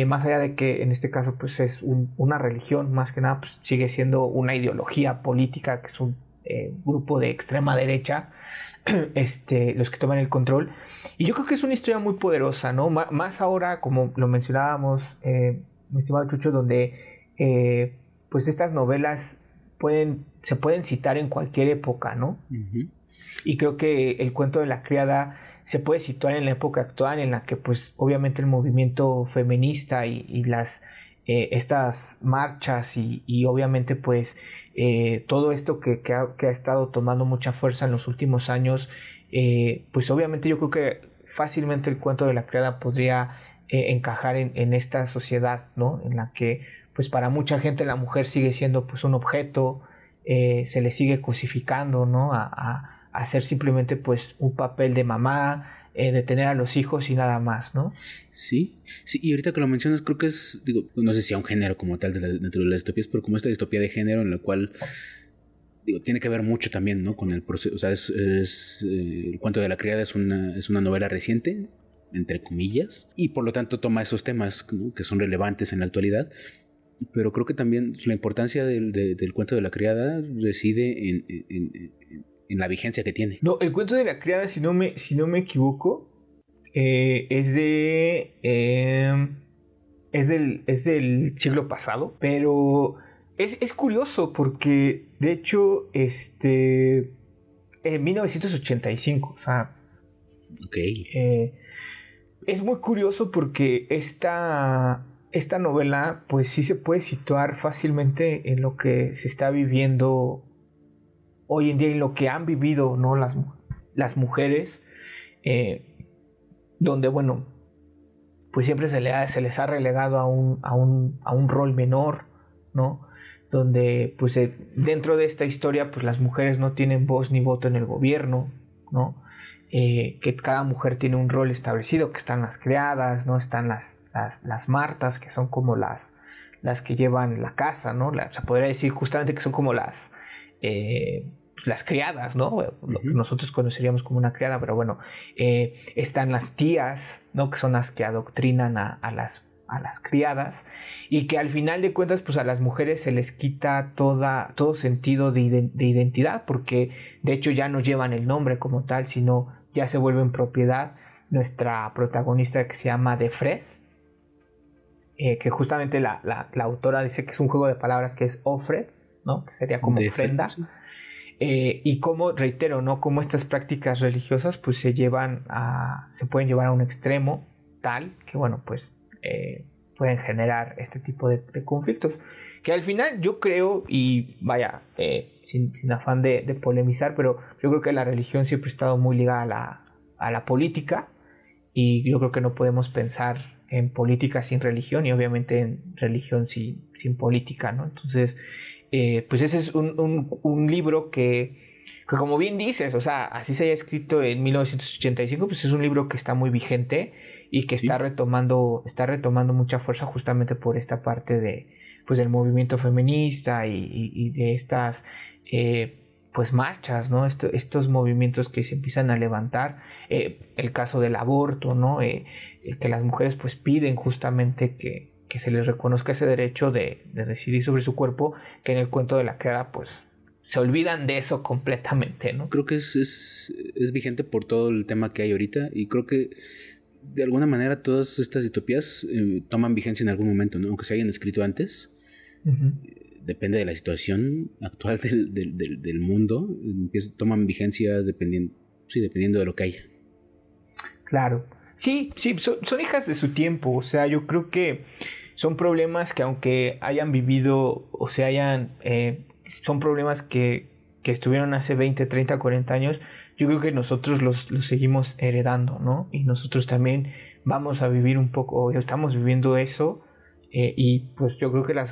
A: más allá de que en este caso pues es una religión, más que nada pues, sigue siendo una ideología política, que es un grupo de extrema derecha, este, los que toman el control. Y yo creo que es una historia muy poderosa, ¿no? más ahora, como lo mencionábamos, eh, mi estimado Chucho, donde eh, pues estas novelas pueden, se pueden citar en cualquier época, ¿no? Y creo que el cuento de la criada se puede situar en la época actual en la que pues obviamente el movimiento feminista y, las eh, estas marchas y, obviamente pues eh, todo esto que, ha, estado tomando mucha fuerza en los últimos años eh, pues obviamente yo creo que fácilmente el cuento de la criada podría encajar en, esta sociedad no en la que pues para mucha gente la mujer sigue siendo pues un objeto se le sigue cosificando no a hacer simplemente pues un papel de mamá, eh, de tener a los hijos y nada más, ¿no?
B: Sí, sí, y ahorita que lo mencionas creo que es, digo, no sé si a un género como tal de dentro de las distopías, pero como esta distopía de género en la cual, digo, tiene que ver mucho también, ¿no? Con el proceso, o sea, es, eh, el cuento de la criada es una, es una novela reciente, entre comillas, y por lo tanto toma esos temas que son relevantes en la actualidad, pero creo que también la importancia del, del cuento de la criada reside en la vigencia que tiene.
A: No, el cuento de la criada, si no me, si no me equivoco, eh, es de. Em, es, del, es del siglo pasado, pero es, es, curioso porque, de hecho, este. En 1985, o sea.
B: Ok.
A: Eh, es muy curioso porque esta, esta novela, pues sí se puede situar fácilmente en lo que se está viviendo hoy en día y lo que han vivido ¿no? las, las mujeres, eh, donde, bueno, pues siempre se, se les ha relegado a un, a un, a un rol menor, ¿no? Donde, pues, eh, dentro de esta historia, pues las mujeres no tienen voz ni voto en el gobierno, ¿no? Eh, que cada mujer tiene un rol establecido, que están las criadas, ¿no? Están las, las, martas, que son como las, las que llevan la casa, ¿no? se podría decir justamente que son como las, eh, las criadas, ¿no? Lo que nosotros conoceríamos como una criada, pero bueno, eh, están las tías, ¿no? Que son las que adoctrinan a, las, a las criadas y que al final de cuentas, pues a las mujeres se les quita toda, todo sentido de, identidad, porque de hecho ya no llevan el nombre como tal, sino ya se vuelven propiedad. Nuestra protagonista que se llama De Fred, eh, que justamente la, la, autora dice que es un juego de palabras que es Ofred, ¿no? Que sería como ofrenda. Eh, y como, reitero, ¿no? Como estas prácticas religiosas pues se llevan a, se pueden llevar a un extremo tal que, bueno, pues eh, pueden generar este tipo de, conflictos. Que al final yo creo, y vaya, eh, sin, afán de, polemizar, pero yo creo que la religión siempre ha estado muy ligada a la, a la política y yo creo que no podemos pensar en política sin religión y obviamente en religión sin, sin política, ¿no? Entonces, eh, pues ese es un, libro que, como bien dices, o sea, así se haya escrito en 1985, pues es un libro que está muy vigente y que está retomando, está retomando mucha fuerza justamente por esta parte de, pues del movimiento feminista y, de estas, eh, pues marchas, ¿no? estos movimientos que se empiezan a levantar, eh, el caso del aborto, ¿no? que las mujeres pues piden justamente que, que se les reconozca ese derecho de, decidir sobre su cuerpo, que en el cuento de la criada, pues se olvidan de eso completamente, ¿no?
B: Creo que es, es, vigente por todo el tema que hay ahorita y creo que de alguna manera todas estas distopías eh, toman vigencia en algún momento, ¿no? Aunque se hayan escrito antes. Depende de la situación actual del, del, del, mundo, toman vigencia dependiendo, sí, dependiendo de lo que haya.
A: Claro. Sí, sí, son, hijas de su tiempo. O sea, yo creo que son problemas que aunque hayan vivido o se hayan... Eh, son problemas que, que, estuvieron hace 20, 30, 40 años. Yo creo que nosotros los, los seguimos heredando, ¿no? Y nosotros también vamos a vivir un poco, estamos viviendo eso. Eh, y pues yo creo que las,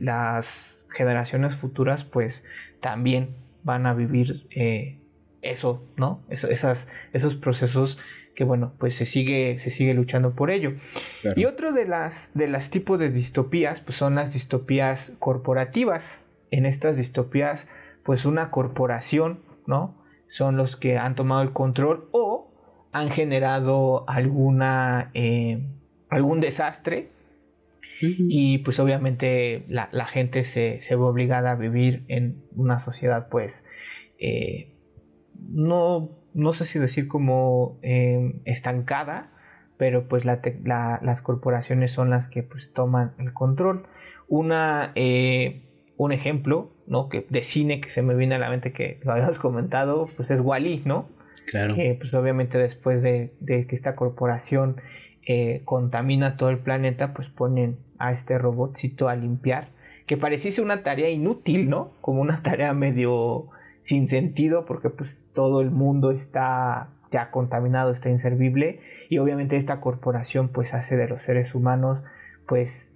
A: las generaciones futuras pues también van a vivir eh, eso, ¿no? esas, esos procesos que bueno, pues se sigue, se sigue luchando por ello. Y otro de las, de las tipos de distopías, pues son las distopías corporativas. En estas distopías, pues una corporación, ¿no? Son los que han tomado el control o han generado alguna, eh, algún desastre y pues obviamente la, gente se, se, ve obligada a vivir en una sociedad pues eh, no no sé si decir como em, estancada, pero pues las corporaciones son las que pues toman el control. Una, eh, un ejemplo, ¿no? Que de cine que se me viene a la mente que lo habías comentado, pues es Wally, ¿no? Claro. Que pues obviamente después de, que esta corporación eh, contamina todo el planeta, pues ponen a este robotcito a limpiar, que pareciese una tarea inútil, ¿no? Como una tarea medio sin sentido, porque pues todo el mundo está ya contaminado, está inservible, y obviamente esta corporación pues hace de los seres humanos pues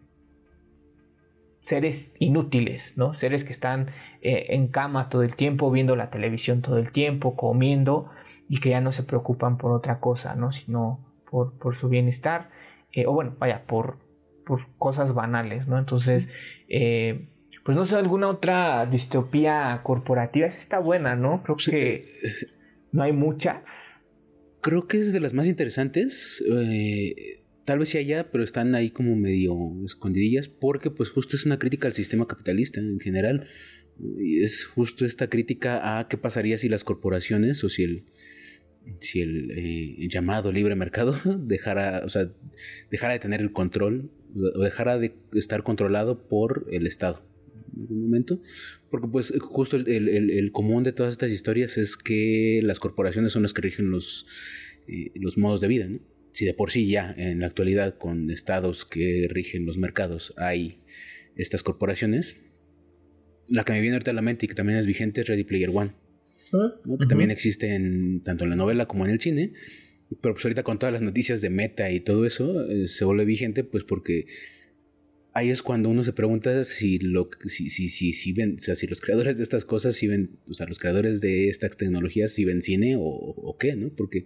A: seres inútiles, ¿no? Seres que están eh, en cama todo el tiempo, viendo la televisión todo el tiempo, comiendo y que ya no se preocupan por otra cosa, ¿no? Sino por, por su bienestar, eh, o bueno, vaya, por, por cosas banales, ¿no? Entonces, eh, pues no sé, alguna otra distopía corporativa, esa está buena, ¿no? Creo que no hay muchas.
B: Creo que es de las más interesantes. Eh, Tal vez sí haya, pero están ahí como medio escondidillas porque pues justo es una crítica al sistema capitalista en general. Y es justo esta crítica a qué pasaría si las corporaciones o si el, si el, eh, llamado libre mercado dejara, o sea, dejara de tener el control o dejara de estar controlado por el Estado en algún momento. Porque pues justo el, el, común de todas estas historias es que las corporaciones son las que rigen los, eh, los modos de vida, ¿no? si de por sí ya en la actualidad con estados que rigen los mercados hay estas corporaciones, la que me viene ahorita a la mente y que también es vigente es Ready Player One, ah, que también existe en, tanto en la novela como en el cine, pero pues ahorita con todas las noticias de meta y todo eso eh, se vuelve vigente pues porque ahí es cuando uno se pregunta si lo si si si, si ven, o sea, si los creadores de estas cosas si ven, o sea, los creadores de estas tecnologías si ven cine o, o qué, ¿no? Porque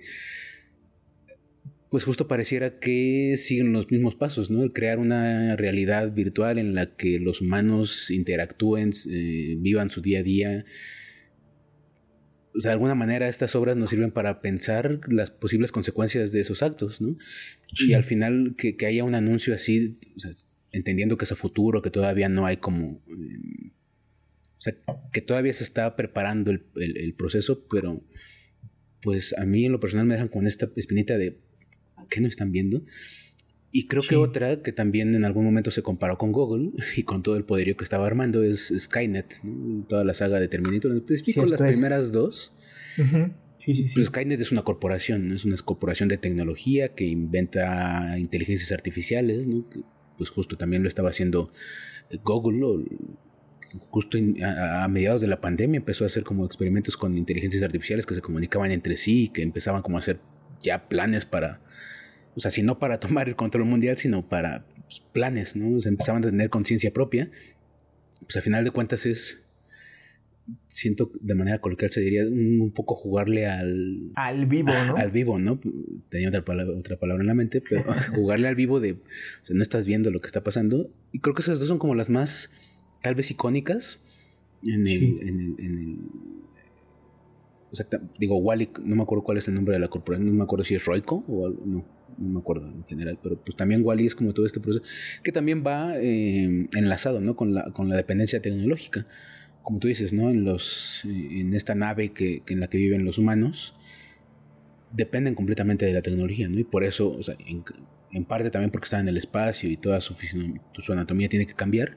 B: pues justo pareciera que siguen los mismos pasos, ¿no? El crear una realidad virtual en la que los humanos interactúen, eh, vivan su día a día. O sea, de alguna manera estas obras nos sirven para pensar las posibles consecuencias de esos actos, ¿no? Y al final que, haya un anuncio así, entendiendo que es a futuro, que todavía no hay como... Eh, o sea, que todavía se está preparando el, el proceso, pero pues a mí en lo personal me dejan con esta espinita de ¿qué no están viendo? Y creo que otra que también en algún momento se comparó con Google y con todo el poderío que estaba armando es Skynet, toda la saga de Terminator. En específico, las primeras dos. Pues Skynet es una corporación, es una corporación de tecnología que inventa inteligencias artificiales, pues justo también lo estaba haciendo Google, justo a, mediados de la pandemia empezó a hacer como experimentos con inteligencias artificiales que se comunicaban entre sí, que empezaban como a hacer ya planes para o sea, si no para tomar el control mundial, sino para pues, planes, ¿no? Empezaban a tener conciencia propia. Pues al final de cuentas es, siento de manera coloquial se diría un, poco jugarle al...
A: Al vivo, ¿no?
B: Al vivo, ¿no? Tenía otra palabra, otra palabra en la mente, pero jugarle al vivo de, o sea, no estás viendo lo que está pasando. Y creo que esas dos son como las más, tal vez icónicas en el, en el, en el o sea, digo, Wally, no me acuerdo cuál es el nombre de la corporación, no me acuerdo si es Roico o algo, no no me acuerdo en general, pero pues también Wally es como todo este proceso que también va eh, enlazado, ¿no? Con la, con la dependencia tecnológica, como tú dices, ¿no? En, los, eh, en esta nave que, en la que viven los humanos, dependen completamente de la tecnología, ¿no? Y por eso, o sea, en, parte también porque están en el espacio y toda su, su anatomía tiene que cambiar,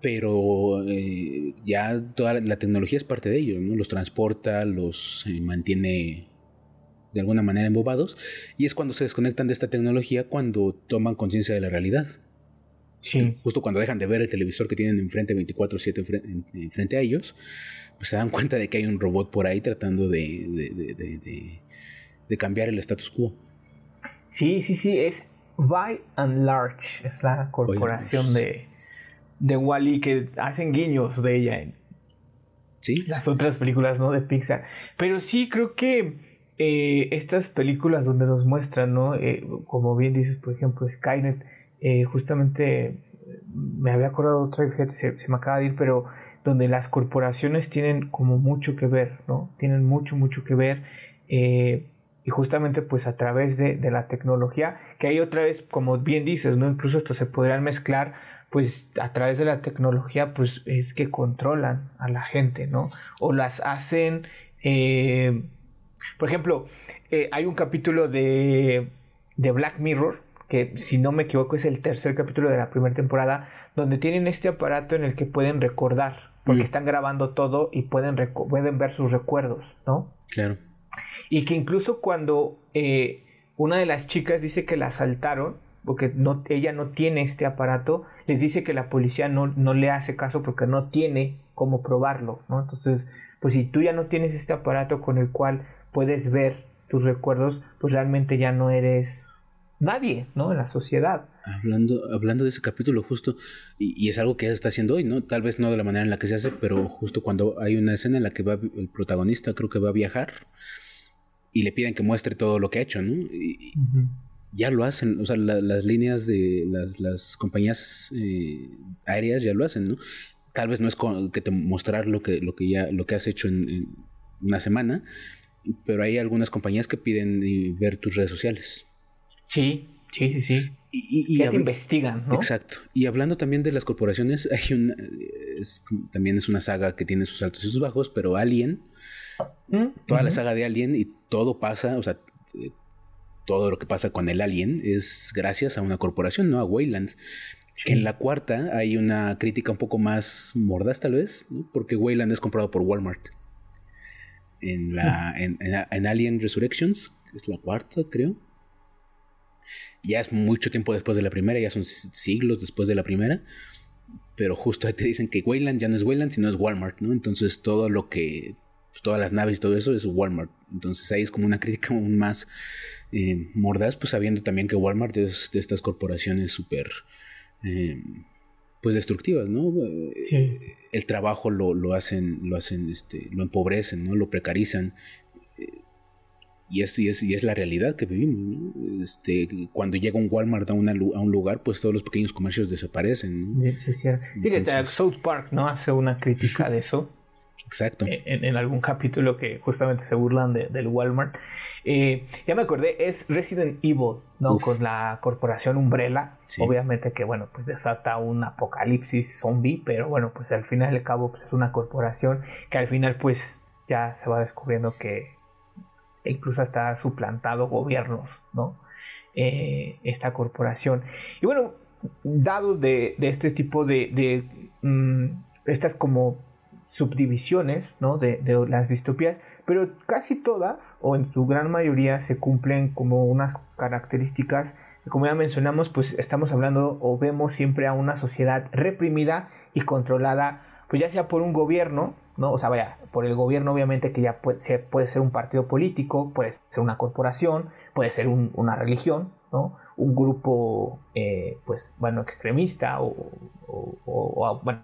B: pero eh, ya toda la tecnología es parte de ellos, ¿no? Los transporta, los mantiene de alguna manera embobados, y es cuando se desconectan de esta tecnología cuando toman conciencia de la realidad. Sí. Justo cuando dejan de ver el televisor que tienen enfrente 24/7 enfrente, a ellos, pues se dan cuenta de que hay un robot por ahí tratando de, de, cambiar el status quo.
A: Sí, sí, sí, es By and Large, es la corporación de, de Wally que hacen guiños de ella en ¿Sí? las otras películas ¿no? de Pixar. Pero sí, creo que eh, estas películas donde nos muestran, ¿no? Eh, como bien dices, por ejemplo, Skynet, eh, justamente me había acordado otra vez, se, se, me acaba de ir, pero donde las corporaciones tienen como mucho que ver, ¿no? Tienen mucho, mucho que ver. y justamente pues a través de, de, la tecnología, que hay otra vez, como bien dices, ¿no? Incluso esto se podrían mezclar, pues a través de la tecnología, pues es que controlan a la gente, ¿no? O las hacen... Por ejemplo, eh, hay un capítulo de, de Black Mirror que si no me equivoco es el tercer capítulo de la primera temporada, donde tienen este aparato en el que pueden recordar, porque mm. están grabando todo y pueden, pueden ver sus recuerdos, ¿no?
B: Claro.
A: Y que incluso cuando eh, una de las chicas dice que la asaltaron, porque no, ella no tiene este aparato, les dice que la policía no, no le hace caso porque no tiene cómo probarlo, ¿no? Entonces, pues si tú ya no tienes este aparato con el cual puedes ver tus recuerdos, pues realmente ya no eres nadie, ¿no? En la sociedad.
B: Hablando, hablando de ese capítulo justo, y, es algo que ya se está haciendo hoy, ¿no? Tal vez no de la manera en la que se hace, pero justo cuando hay una escena en la que va el protagonista, creo que va a viajar, y le piden que muestre todo lo que ha hecho, ¿no? Y, Ya lo hacen, o sea, las líneas de las, las compañías eh, aéreas ya lo hacen, ¿no? Tal vez no es que te mostrar lo que, lo que ya lo que has hecho en una semana, pero hay algunas compañías que piden ver tus redes sociales.
A: Sí, sí, sí, sí. Y, te investigan, ¿no?
B: Exacto. Y hablando también de las corporaciones, hay una, también es una saga que tiene sus altos y sus bajos, pero Alien, mm, toda la saga de Alien y todo pasa, o sea, eh, todo lo que pasa con el Alien es gracias a una corporación, ¿no? A Wayland. En la cuarta hay una crítica un poco más mordaz, tal vez, ¿no? porque Wayland es comprado por Walmart. En, la, en, en Alien Resurrections, es la cuarta, creo ya es mucho tiempo después de la primera, ya son siglos después de la primera, pero justo ahí te dicen que Wayland ya no es Wayland, sino es Walmart, ¿no? Entonces todo lo que, todas las naves y todo eso es Walmart. Entonces ahí es como una crítica aún más eh, mordaz, pues sabiendo también que Walmart es de estas corporaciones súper... Eh, pues destructivas, ¿no?
A: Sí.
B: El trabajo lo, lo hacen, lo hacen, este, lo empobrecen, ¿no? Lo precarizan y es, y es, y es la realidad que vivimos. Este, cuando llega un Walmart a, una, a, un lugar, pues todos los pequeños comercios desaparecen. ¿no?
A: Sí, sí, Entonces... South Park no hace una crítica de eso.
B: Exacto.
A: Eh, en, en, algún capítulo que justamente se burlan de, del Walmart. Eh, ya me acordé, es Resident Evil, ¿no? Con la corporación Umbrella. Obviamente que, bueno, pues desata un apocalipsis zombie, pero bueno, pues al final del cabo pues es una corporación que al final pues ya se va descubriendo que e incluso hasta suplantado gobiernos, ¿no? Eh, esta corporación. Y bueno, dado de, este tipo de, mm, estas como subdivisiones, ¿no? De, las distopías, pero casi todas, o en su gran mayoría, se cumplen como unas características como ya mencionamos, pues estamos hablando o vemos siempre a una sociedad reprimida y controlada, pues ya sea por un gobierno, ¿no? O sea, vaya, por el gobierno obviamente que ya puede ser, puede ser un partido político, puede ser una corporación, puede ser una religión, ¿no? Un grupo, eh, pues, bueno, extremista o, bueno,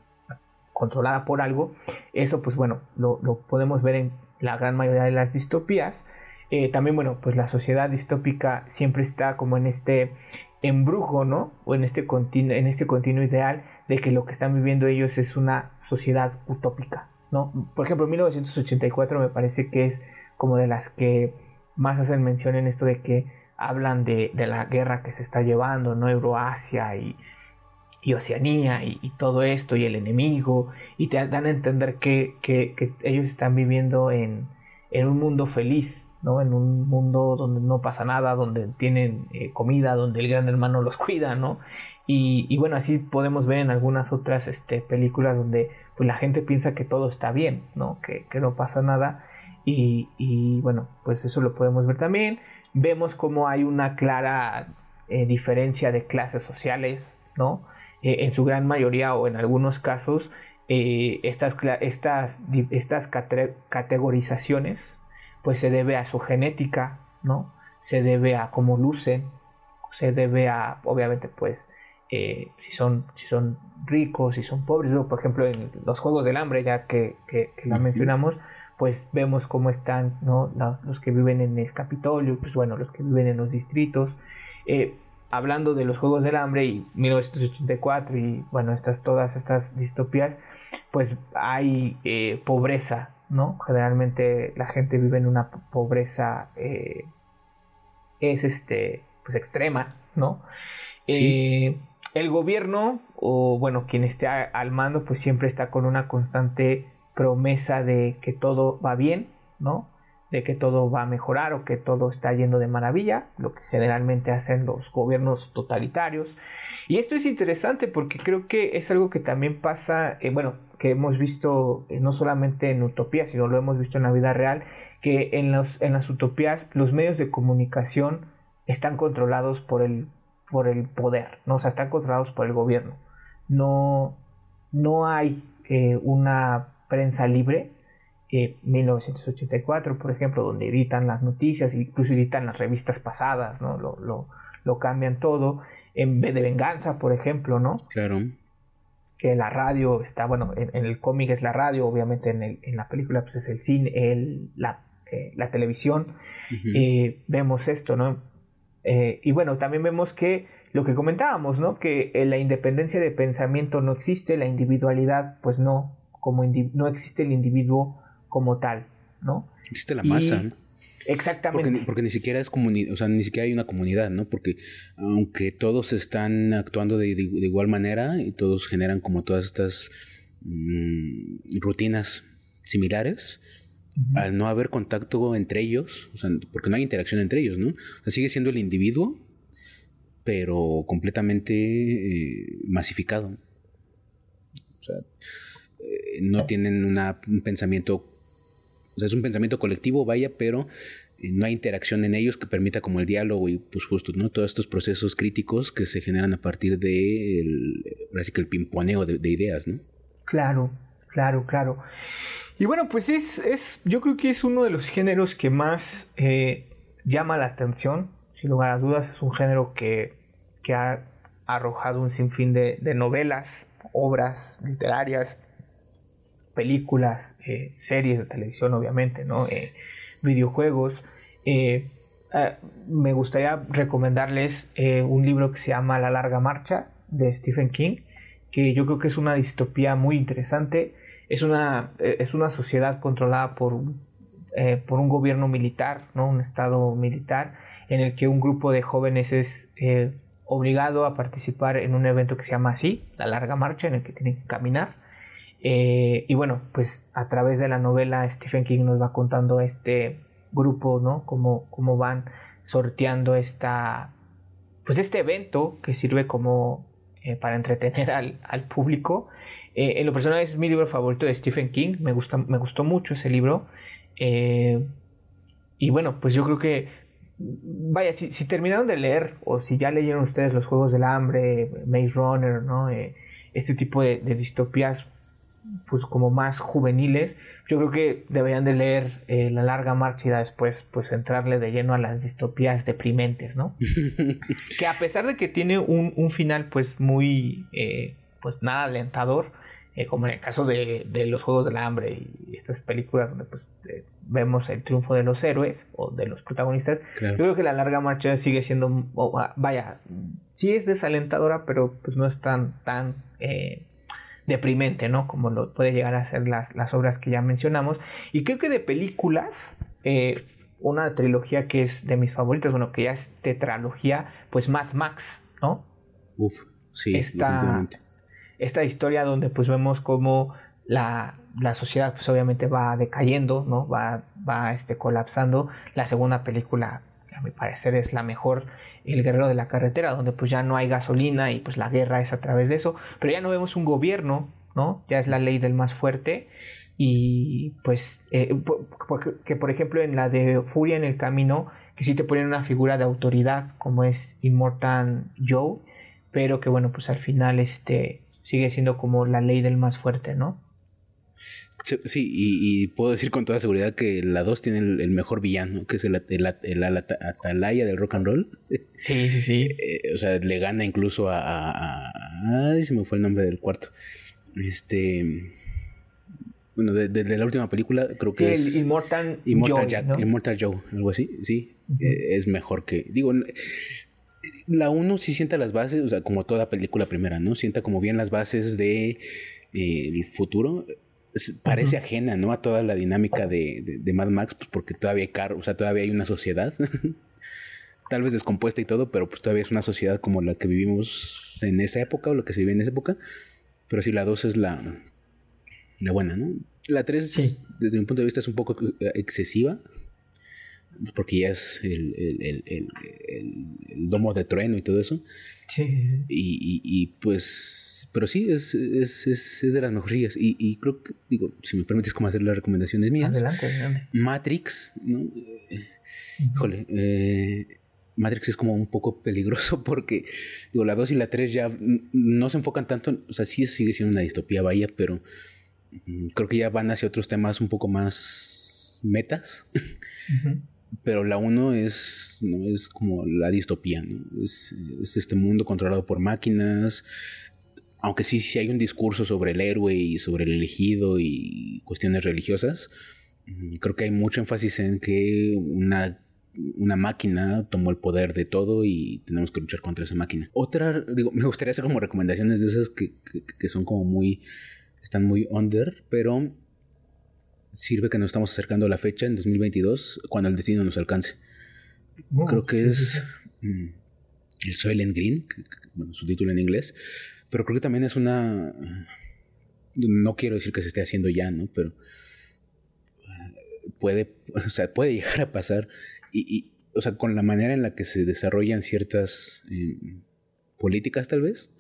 A: controlada por algo. Eso, pues, bueno, lo, podemos ver en la gran mayoría de las distopías. Eh, también, bueno, pues la sociedad distópica siempre está como en este embrujo, ¿no? O en este, en este continuo ideal de que lo que están viviendo ellos es una sociedad utópica, ¿no? Por ejemplo, 1984 me parece que es como de las que más hacen mención en esto de que hablan de, la guerra que se está llevando, ¿no? Euroasia y, y Oceanía y, todo esto y el enemigo y te dan a entender que, ellos están viviendo en, un mundo feliz, ¿no? En un mundo donde no pasa nada, donde tienen eh, comida, donde el gran hermano los cuida, ¿no? Y, bueno, así podemos ver en algunas otras este, películas donde pues la gente piensa que todo está bien, ¿no? Que, no pasa nada. Y, bueno, pues eso lo podemos ver también. Vemos como hay una clara eh, diferencia de clases sociales, ¿no? Eh, en su gran mayoría o en algunos casos, eh, estas, estas, estas categorizaciones, pues se debe a su genética, ¿no? Se debe a cómo lucen, se debe a, obviamente, pues, eh, si, son, si son ricos, si son pobres. por ejemplo, en los Juegos del Hambre, ya que, la mencionamos, pues vemos cómo están ¿no? los, que viven en el Capitolio, pues bueno, los que viven en los distritos. Eh, hablando de los Juegos del Hambre y 1984 y bueno, estas, todas estas distopías, pues hay eh, pobreza, ¿no? Generalmente la gente vive en una pobreza es este, pues extrema, ¿no? Sí el gobierno, o bueno, quien esté al mando, pues siempre está con una constante promesa de que todo va bien, ¿no? de que todo va a mejorar o que todo está yendo de maravilla, lo que generalmente hacen los gobiernos totalitarios. Y esto es interesante porque creo que es algo que también pasa, eh, bueno, que hemos visto eh, no solamente en utopía, sino lo hemos visto en la vida real, que en, los, en las utopías los medios de comunicación están controlados por el, por el poder, ¿no? o sea, están controlados por el gobierno. No, no hay eh, una prensa libre, 1984, por ejemplo, donde editan las noticias, incluso editan las revistas pasadas, ¿no? Lo, lo, lo cambian todo. En vez de venganza, por ejemplo, ¿no?
B: Claro.
A: Que la radio está, bueno, en, el cómic es la radio, obviamente en, el, en, la película pues es el cine, el, la, eh, la televisión. Eh, vemos esto, ¿no? Eh, y bueno, también vemos que lo que comentábamos, ¿no? Que la independencia de pensamiento no existe, la individualidad, pues no, como no existe el individuo como tal, ¿no?
B: Existe la masa,
A: Exactamente.
B: Porque, ni siquiera es comunidad, o sea, ni siquiera hay una comunidad, ¿no? Porque aunque todos están actuando de, igual manera y todos generan como todas estas mm, rutinas similares, al no haber contacto entre ellos, o sea, porque no hay interacción entre ellos, ¿no? O sea, sigue siendo el individuo, pero completamente eh, masificado. O sea, eh, no tienen un pensamiento o sea, es un pensamiento colectivo, vaya, pero eh, no hay interacción en ellos que permita como el diálogo y pues justo, ¿no? Todos estos procesos críticos que se generan a partir de el, que el pimponeo de, ideas, ¿no?
A: Claro, claro, claro. Y bueno, pues es, es, yo creo que es uno de los géneros que más eh, llama la atención, sin lugar a dudas, es un género que, que ha arrojado un sinfín de, de novelas, obras literarias, películas, eh, series de televisión, obviamente, ¿no? Eh, videojuegos. Eh, me gustaría recomendarles un libro que se llama La larga marcha de Stephen King, que yo creo que es una distopía muy interesante. Es una, es una sociedad controlada por, por un gobierno militar, ¿no? un estado militar, en el que un grupo de jóvenes es obligado a participar en un evento que se llama así, la larga marcha, en el que tienen que caminar eh, y bueno, pues a través de la novela Stephen King nos va contando este grupo, ¿no? Cómo, cómo van sorteando esta, pues este evento que sirve como eh, para entretener al, al público. Eh, en lo personal es mi libro favorito de Stephen King, me, gusta, me gustó mucho ese libro. y bueno, pues yo creo que, vaya, si, si, terminaron de leer o si ya leyeron ustedes los Juegos del Hambre, Maze Runner, ¿no? este tipo de, de distopías pues como más juveniles, yo creo que deberían de leer eh, La larga marcha y después pues entrarle de lleno a las distopías deprimentes, ¿no? que a pesar de que tiene un, final pues muy, eh, pues nada alentador, eh, como en el caso de, los Juegos del Hambre y estas películas donde pues vemos el triunfo de los héroes o de los protagonistas, yo creo que La larga marcha sigue siendo, vaya, sí es desalentadora, pero pues no es tan, tan deprimente, ¿no? Como lo puede llegar a ser las, las obras que ya mencionamos. Y creo que de películas, eh, una trilogía que es de mis favoritas, bueno, que ya es tetralogía, pues Mad Max, ¿no?
B: Uf, sí,
A: esta, esta historia donde pues vemos cómo la, la, sociedad pues obviamente va decayendo, ¿no? Va, va este, colapsando. La segunda película, a mi parecer, es la mejor el guerrero de la carretera, donde pues ya no hay gasolina y pues la guerra es a través de eso, pero ya no vemos un gobierno, ¿no? Ya es la ley del más fuerte y pues eh, que por ejemplo en la de Furia en el Camino, que sí te ponen una figura de autoridad como es Immortal Joe, pero que bueno, pues al final este sigue siendo como la ley del más fuerte, ¿no?
B: Sí, y, puedo decir con toda seguridad que la 2 tiene el, mejor villano, que es el, el, Atalaya del rock and roll.
A: Sí, sí, sí.
B: Eh, o sea, le gana incluso a, Ay, se me fue el nombre del cuarto. Este. Bueno, de, la última película, creo que
A: es. Immortal,
B: Immortal Joe. Immortal Joe, algo así, sí. Eh, es mejor que. Digo, la 1 sí sienta las bases, o sea, como toda película primera, ¿no? Sienta como bien las bases de eh, el futuro parece ajena, ¿no? A toda la dinámica de, de, Mad Max, pues porque todavía hay carros, o sea, todavía hay una sociedad. Tal vez descompuesta y todo, pero pues todavía es una sociedad como la que vivimos en esa época o lo que se vive en esa época. Pero sí, la 2 es la, la buena, ¿no? La 3, desde mi punto de vista, es un poco excesiva. Porque ya es el, el, el, el, domo de trueno y todo eso. Sí. Y, y, pues, pero sí, es, es, es, es de las mejorías. Y, y, creo que, digo, si me permites como hacer las recomendaciones mías.
A: Adelante, adelante.
B: Matrix, ¿no? Híjole, eh, Matrix es como un poco peligroso porque, digo, la 2 y la 3 ya no se enfocan tanto, o sea, sí sigue siendo una distopía, vaya, pero mm, creo que ya van hacia otros temas un poco más metas. Pero la 1 es, no, es como la distopía, ¿no? Es, este mundo controlado por máquinas, aunque sí, sí hay un discurso sobre el héroe y sobre el elegido y cuestiones religiosas, mm, creo que hay mucho énfasis en que una una máquina tomó el poder de todo y tenemos que luchar contra esa máquina. Otra, digo, me gustaría hacer como recomendaciones de esas que, que, son como muy, están muy under, pero sirve que nos estamos acercando a la fecha en 2022 cuando el destino nos alcance. Oh, Creo que es mm, el Soylent Green, bueno, su título en inglés, pero creo que también es una, no quiero decir que se esté haciendo ya, ¿no? Pero eh, puede, o sea, puede llegar a pasar y, o sea, con la manera en la que se desarrollan ciertas eh, políticas tal vez,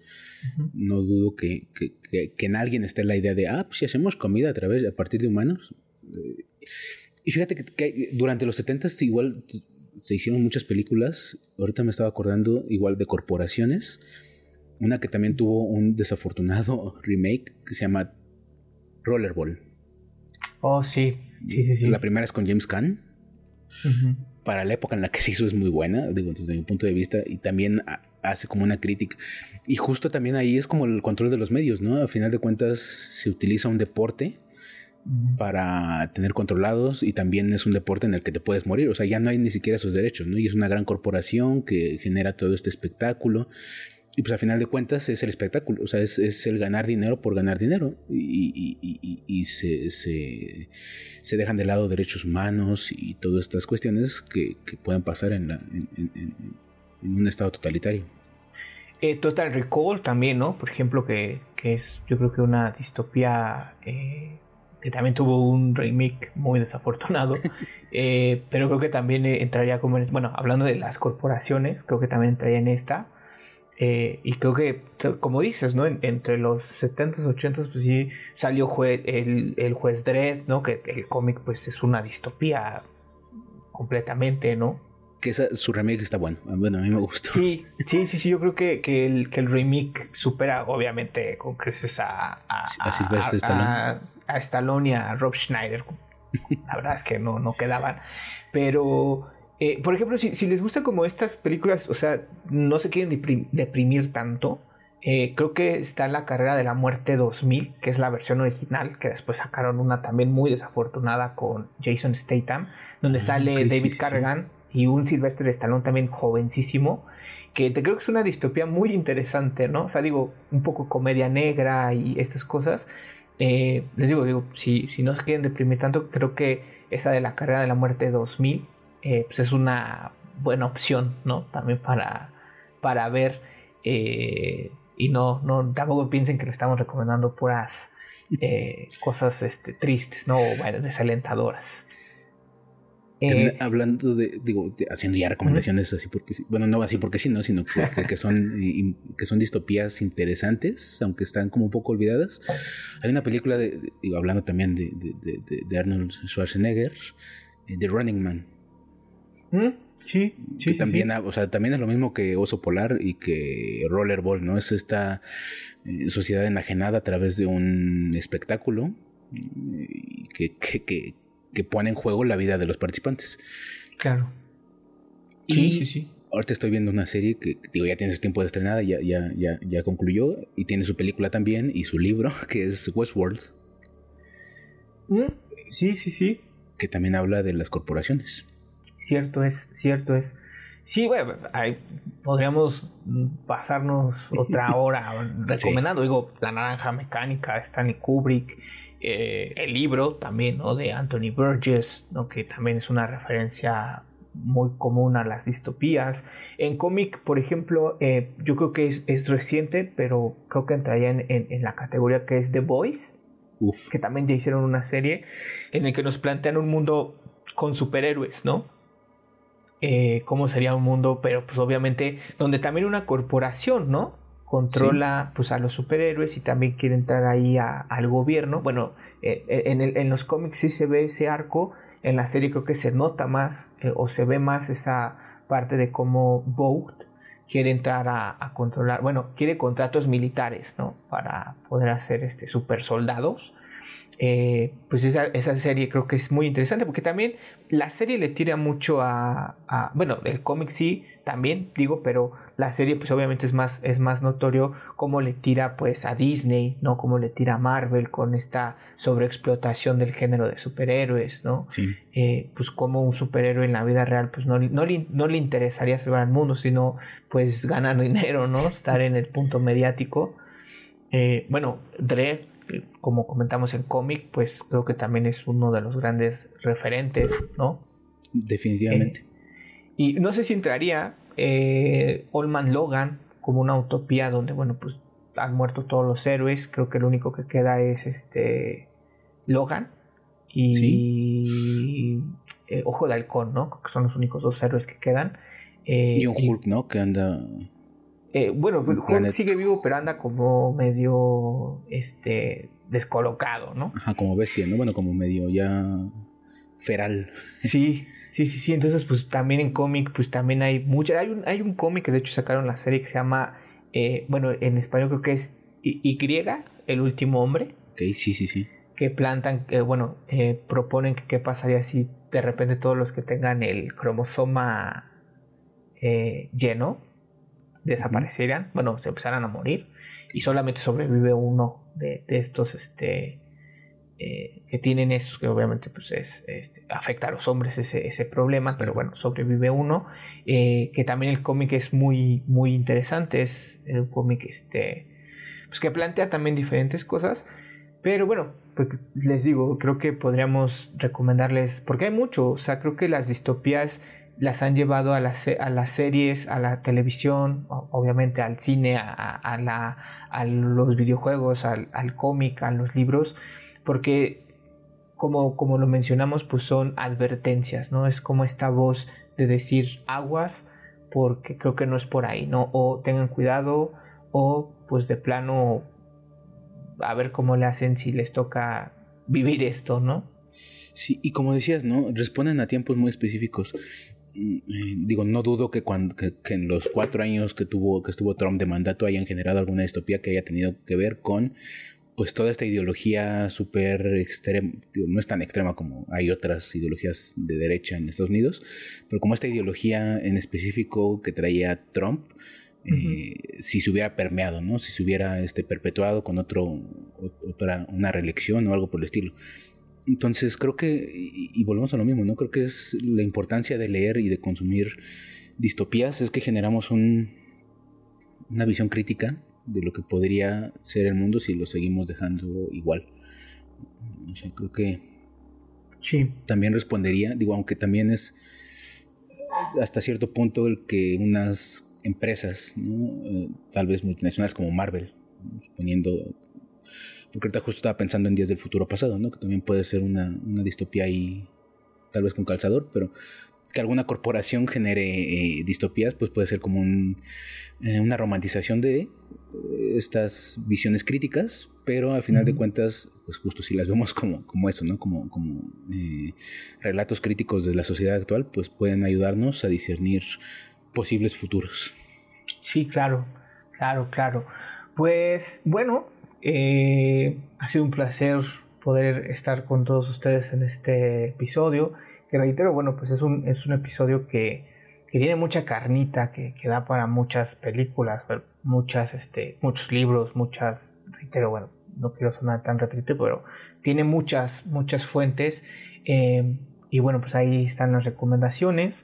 B: no dudo que, que, que, en alguien esté la idea de, ah, pues si hacemos comida a través, a partir de humanos. Eh, y fíjate que, durante los 70 igual se hicieron muchas películas, ahorita me estaba acordando igual de corporaciones, una que también tuvo un desafortunado remake que se llama Rollerball.
A: Oh, sí, sí, sí, sí.
B: La primera es con James Caan. Para la época en la que se hizo es muy buena, digo, desde mi punto de vista, y también hace como una crítica. Y justo también ahí es como el control de los medios, ¿no? A final de cuentas se utiliza un deporte para tener controlados y también es un deporte en el que te puedes morir, o sea, ya no hay ni siquiera esos derechos, ¿no? Y es una gran corporación que genera todo este espectáculo y pues a final de cuentas es el espectáculo, o sea, es, es el ganar dinero por ganar dinero. Y, y, y, se, se, se, dejan de lado derechos humanos y todas estas cuestiones que, que pueden pasar en, la, en, en, en, un estado totalitario.
A: Eh, Total Recall también, ¿no? Por ejemplo, que, que es yo creo que una distopía eh, que también tuvo un remake muy desafortunado, eh, pero creo que también entraría como, en, bueno, hablando de las corporaciones, creo que también entraría en esta eh, y creo que, como dices, ¿no? entre los 70s, 80s, pues sí salió el, el, juez Dredd, ¿no? Que el cómic, pues es una distopía completamente, ¿no?
B: Que su remake está bueno. Bueno, a mí me gusta.
A: Sí, sí, sí, sí. Yo creo que, que, el, que el remake supera, obviamente, con creces a, a, a, Stallone. A, Stallone y a Rob Schneider. La verdad es que no, no quedaban. Pero eh, por ejemplo, si, les gusta como estas películas, o sea, no se quieren deprimir tanto, eh, creo que está La Carrera de la Muerte 2000, que es la versión original, que después sacaron una también muy desafortunada con Jason Statham, donde ah, sale David Cargan y un Sylvester Stallone también jovencísimo, que te creo que es una distopía muy interesante, ¿no? O sea, digo, un poco comedia negra y estas cosas. Eh, les digo, digo, si, si no se quieren deprimir tanto, creo que esa de La Carrera de la Muerte 2000 eh, pues es una buena opción, ¿no? También para, para ver eh, y no, no, tampoco piensen que le estamos recomendando puras eh, cosas este, tristes, ¿no? O bueno, desalentadoras.
B: Hablando de, digo, haciendo ya recomendaciones así porque sí, bueno, no así porque sí, no, sino que, que, son, que son distopías interesantes, aunque están como un poco olvidadas. Hay una película, de, digo, hablando también de, de, de Arnold Schwarzenegger, The Running Man.
A: ¿Mm? Sí, sí,
B: también, O sea, también es lo mismo que Oso Polar y que Rollerball, ¿no? Es esta eh, sociedad enajenada a través de un espectáculo eh, que, que, que, pone en juego la vida de los participantes.
A: Claro.
B: Y sí, sí, sí. Ahorita estoy viendo una serie que, digo, ya tiene su tiempo de estrenada, ya, ya, ya, ya concluyó, y tiene su película también y su libro, que es Westworld.
A: ¿Mm? Sí, sí, sí.
B: Que también habla de las corporaciones.
A: Cierto es, cierto es. Sí, bueno, podríamos pasarnos otra hora recomendando, digo, La Naranja Mecánica, Stanley Kubrick, eh, el libro también, ¿no? De Anthony Burgess, ¿no? Que también es una referencia muy común a las distopías. En cómic, por ejemplo, eh, yo creo que es, reciente, pero creo que entraría en, en, la categoría que es The Boys, que también ya hicieron una serie en la que nos plantean un mundo con superhéroes, ¿no? eh, cómo sería un mundo, pero pues obviamente donde también una corporación, ¿no? Controla pues a los superhéroes y también quiere entrar ahí al gobierno. Bueno, eh, eh, en, en, los cómics sí se ve ese arco, en la serie creo que se nota más o se ve más esa parte de cómo Vogue quiere entrar a, controlar, bueno, quiere contratos militares, ¿no? Para poder hacer este super soldados. Eh, pues esa, esa, serie creo que es muy interesante porque también la serie le tira mucho a, bueno, el cómic sí, también digo, pero la serie pues obviamente es más, es más notorio cómo le tira pues a Disney, ¿no? Cómo le tira a Marvel con esta sobreexplotación del género de superhéroes, ¿no?
B: Sí.
A: Eh, pues como un superhéroe en la vida real pues no, no, le, no le interesaría salvar al mundo, sino pues ganar dinero, ¿no? Estar en el punto mediático. Eh, bueno, Dredd como comentamos en cómic, pues creo que también es uno de los grandes referentes, ¿no?
B: Definitivamente.
A: Eh, y no sé si entraría eh, Olman Logan como una utopía donde, bueno, pues han muerto todos los héroes. Creo que lo único que queda es este Logan y eh, Ojo de Halcón, ¿no? Que son los únicos dos héroes que quedan.
B: y un Hulk, ¿no? Que anda
A: eh, bueno, Hulk sigue vivo, pero anda como medio este descolocado, ¿no?
B: Ajá, como bestia, ¿no? Bueno, como medio ya feral.
A: Sí, sí, sí, sí. Entonces, pues también en cómic, pues también hay mucha. Hay un, hay un cómic que de hecho sacaron la serie que se llama, eh, bueno, en español creo que es Y, el último hombre.
B: Ok, sí, sí, sí.
A: Que plantan, que bueno, eh, proponen que qué pasaría si de repente todos los que tengan el cromosoma lleno desaparecieran, bueno, se empezaran a morir y solamente sobrevive uno de, estos este, eh, que tienen esos que obviamente pues es, este, afecta a los hombres ese, problema, pero bueno, sobrevive uno, eh, que también el cómic es muy, muy interesante, es un cómic este, pues que plantea también diferentes cosas, pero bueno, pues les digo, creo que podríamos recomendarles, porque hay mucho, o sea, creo que las distopías las han llevado a las, a las series, a la televisión, obviamente al cine, a, la, a los videojuegos, al, cómic, a los libros, porque como, como lo mencionamos, pues son advertencias, ¿no? Es como esta voz de decir aguas, porque creo que no es por ahí, ¿no? O tengan cuidado, o pues de plano a ver cómo le hacen si les toca vivir esto, ¿no?
B: Sí, y como decías, ¿no? Responden a tiempos muy específicos. Mm, eh, digo, no dudo que, cuando, que, en los cuatro años que tuvo que estuvo Trump de mandato hayan generado alguna distopía que haya tenido que ver con pues toda esta ideología súper extrema, no es tan extrema como hay otras ideologías de derecha en Estados Unidos, pero como esta ideología en específico que traía Trump, eh, si se hubiera permeado, ¿no? Si se hubiera este, perpetuado con otro, otra, una reelección o algo por el estilo. Entonces creo que, y, volvemos a lo mismo, ¿no? Creo que es la importancia de leer y de consumir distopías, es que generamos un, una visión crítica de lo que podría ser el mundo si lo seguimos dejando igual. O sea, creo que
A: sí.
B: también respondería, digo, aunque también es hasta cierto punto el que unas empresas, ¿no? Eh, tal vez multinacionales como Marvel, suponiendo porque ahorita justo estaba pensando en Días del Futuro Pasado, ¿no? Que también puede ser una, distopía ahí, tal vez con calzador, pero que alguna corporación genere eh, distopías, pues puede ser como eh, una romantización de eh, estas visiones críticas, pero al final de cuentas, pues justo si las vemos como, como eso, ¿no? Como, como relatos críticos de la sociedad actual, pues pueden ayudarnos a discernir posibles futuros.
A: Sí, claro, claro, claro. Pues bueno, eh, ha sido un placer poder estar con todos ustedes en este episodio. Que reitero, bueno, pues es un, es un episodio que, que tiene mucha carnita, que, que, da para muchas películas, muchas, este, muchos libros, muchas, reitero, bueno, no quiero sonar tan repetitivo, pero tiene muchas, muchas fuentes. Eh, y bueno, pues ahí están las recomendaciones.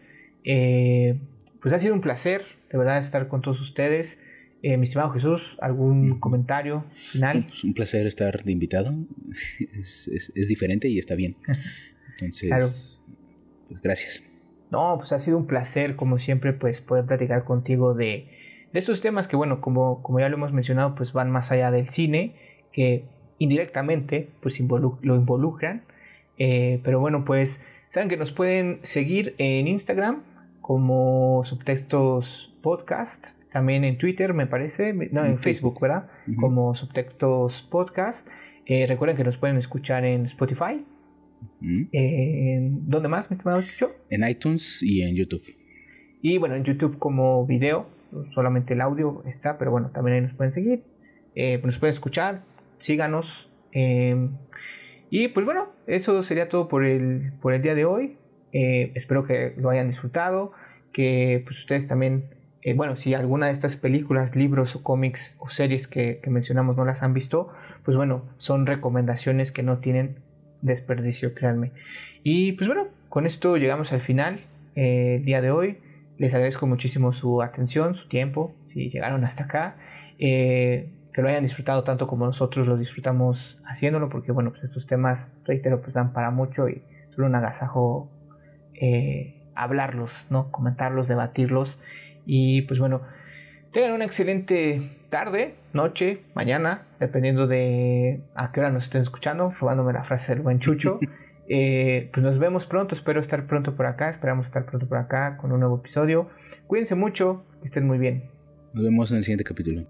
A: Eh, pues ha sido un placer, de verdad, estar con todos ustedes. Eh, mi estimado Jesús, ¿algún comentario final?
B: Pues un placer estar de invitado. Es, diferente y está bien. Entonces, pues gracias.
A: No, pues ha sido un placer, como siempre, pues poder platicar contigo de, de estos temas que, bueno, como, como ya lo hemos mencionado, pues van más allá del cine, que indirectamente pues lo involucran. Eh, pero bueno, pues saben que nos pueden seguir en Instagram como Subtextos Podcast, también en Twitter me parece, no, en, Facebook, ¿verdad? Como Subtextos Podcast. Eh, recuerden que nos pueden escuchar en Spotify. ¿Dónde más, mi estimado Chucho?
B: En iTunes y en YouTube.
A: Y bueno, en YouTube como video, solamente el audio está, pero bueno, también ahí nos pueden seguir. Eh, nos pueden escuchar, síganos. Em, y pues bueno, eso sería todo por el, por el día de hoy. Eh, espero que lo hayan disfrutado, que pues ustedes también, eh, bueno, si alguna de estas películas, libros o cómics o series que, mencionamos no las han visto, pues bueno, son recomendaciones que no tienen desperdicio, créanme. Y pues bueno, con esto llegamos al final el día de hoy. Les agradezco muchísimo su atención, su tiempo, si llegaron hasta acá. Eh, que lo hayan disfrutado tanto como nosotros lo disfrutamos haciéndolo, porque bueno, pues estos temas, reitero, pues dan para mucho y solo un agasajo eh, hablarlos, ¿no? Comentarlos, debatirlos. Y pues bueno, tengan una excelente tarde, noche, mañana, dependiendo de a qué hora nos estén escuchando, robándome la frase del buen Chucho. Eh, pues nos vemos pronto, espero estar pronto por acá, esperamos estar pronto por acá con un nuevo episodio. Cuídense mucho, que estén muy bien.
B: Nos vemos en el siguiente capítulo.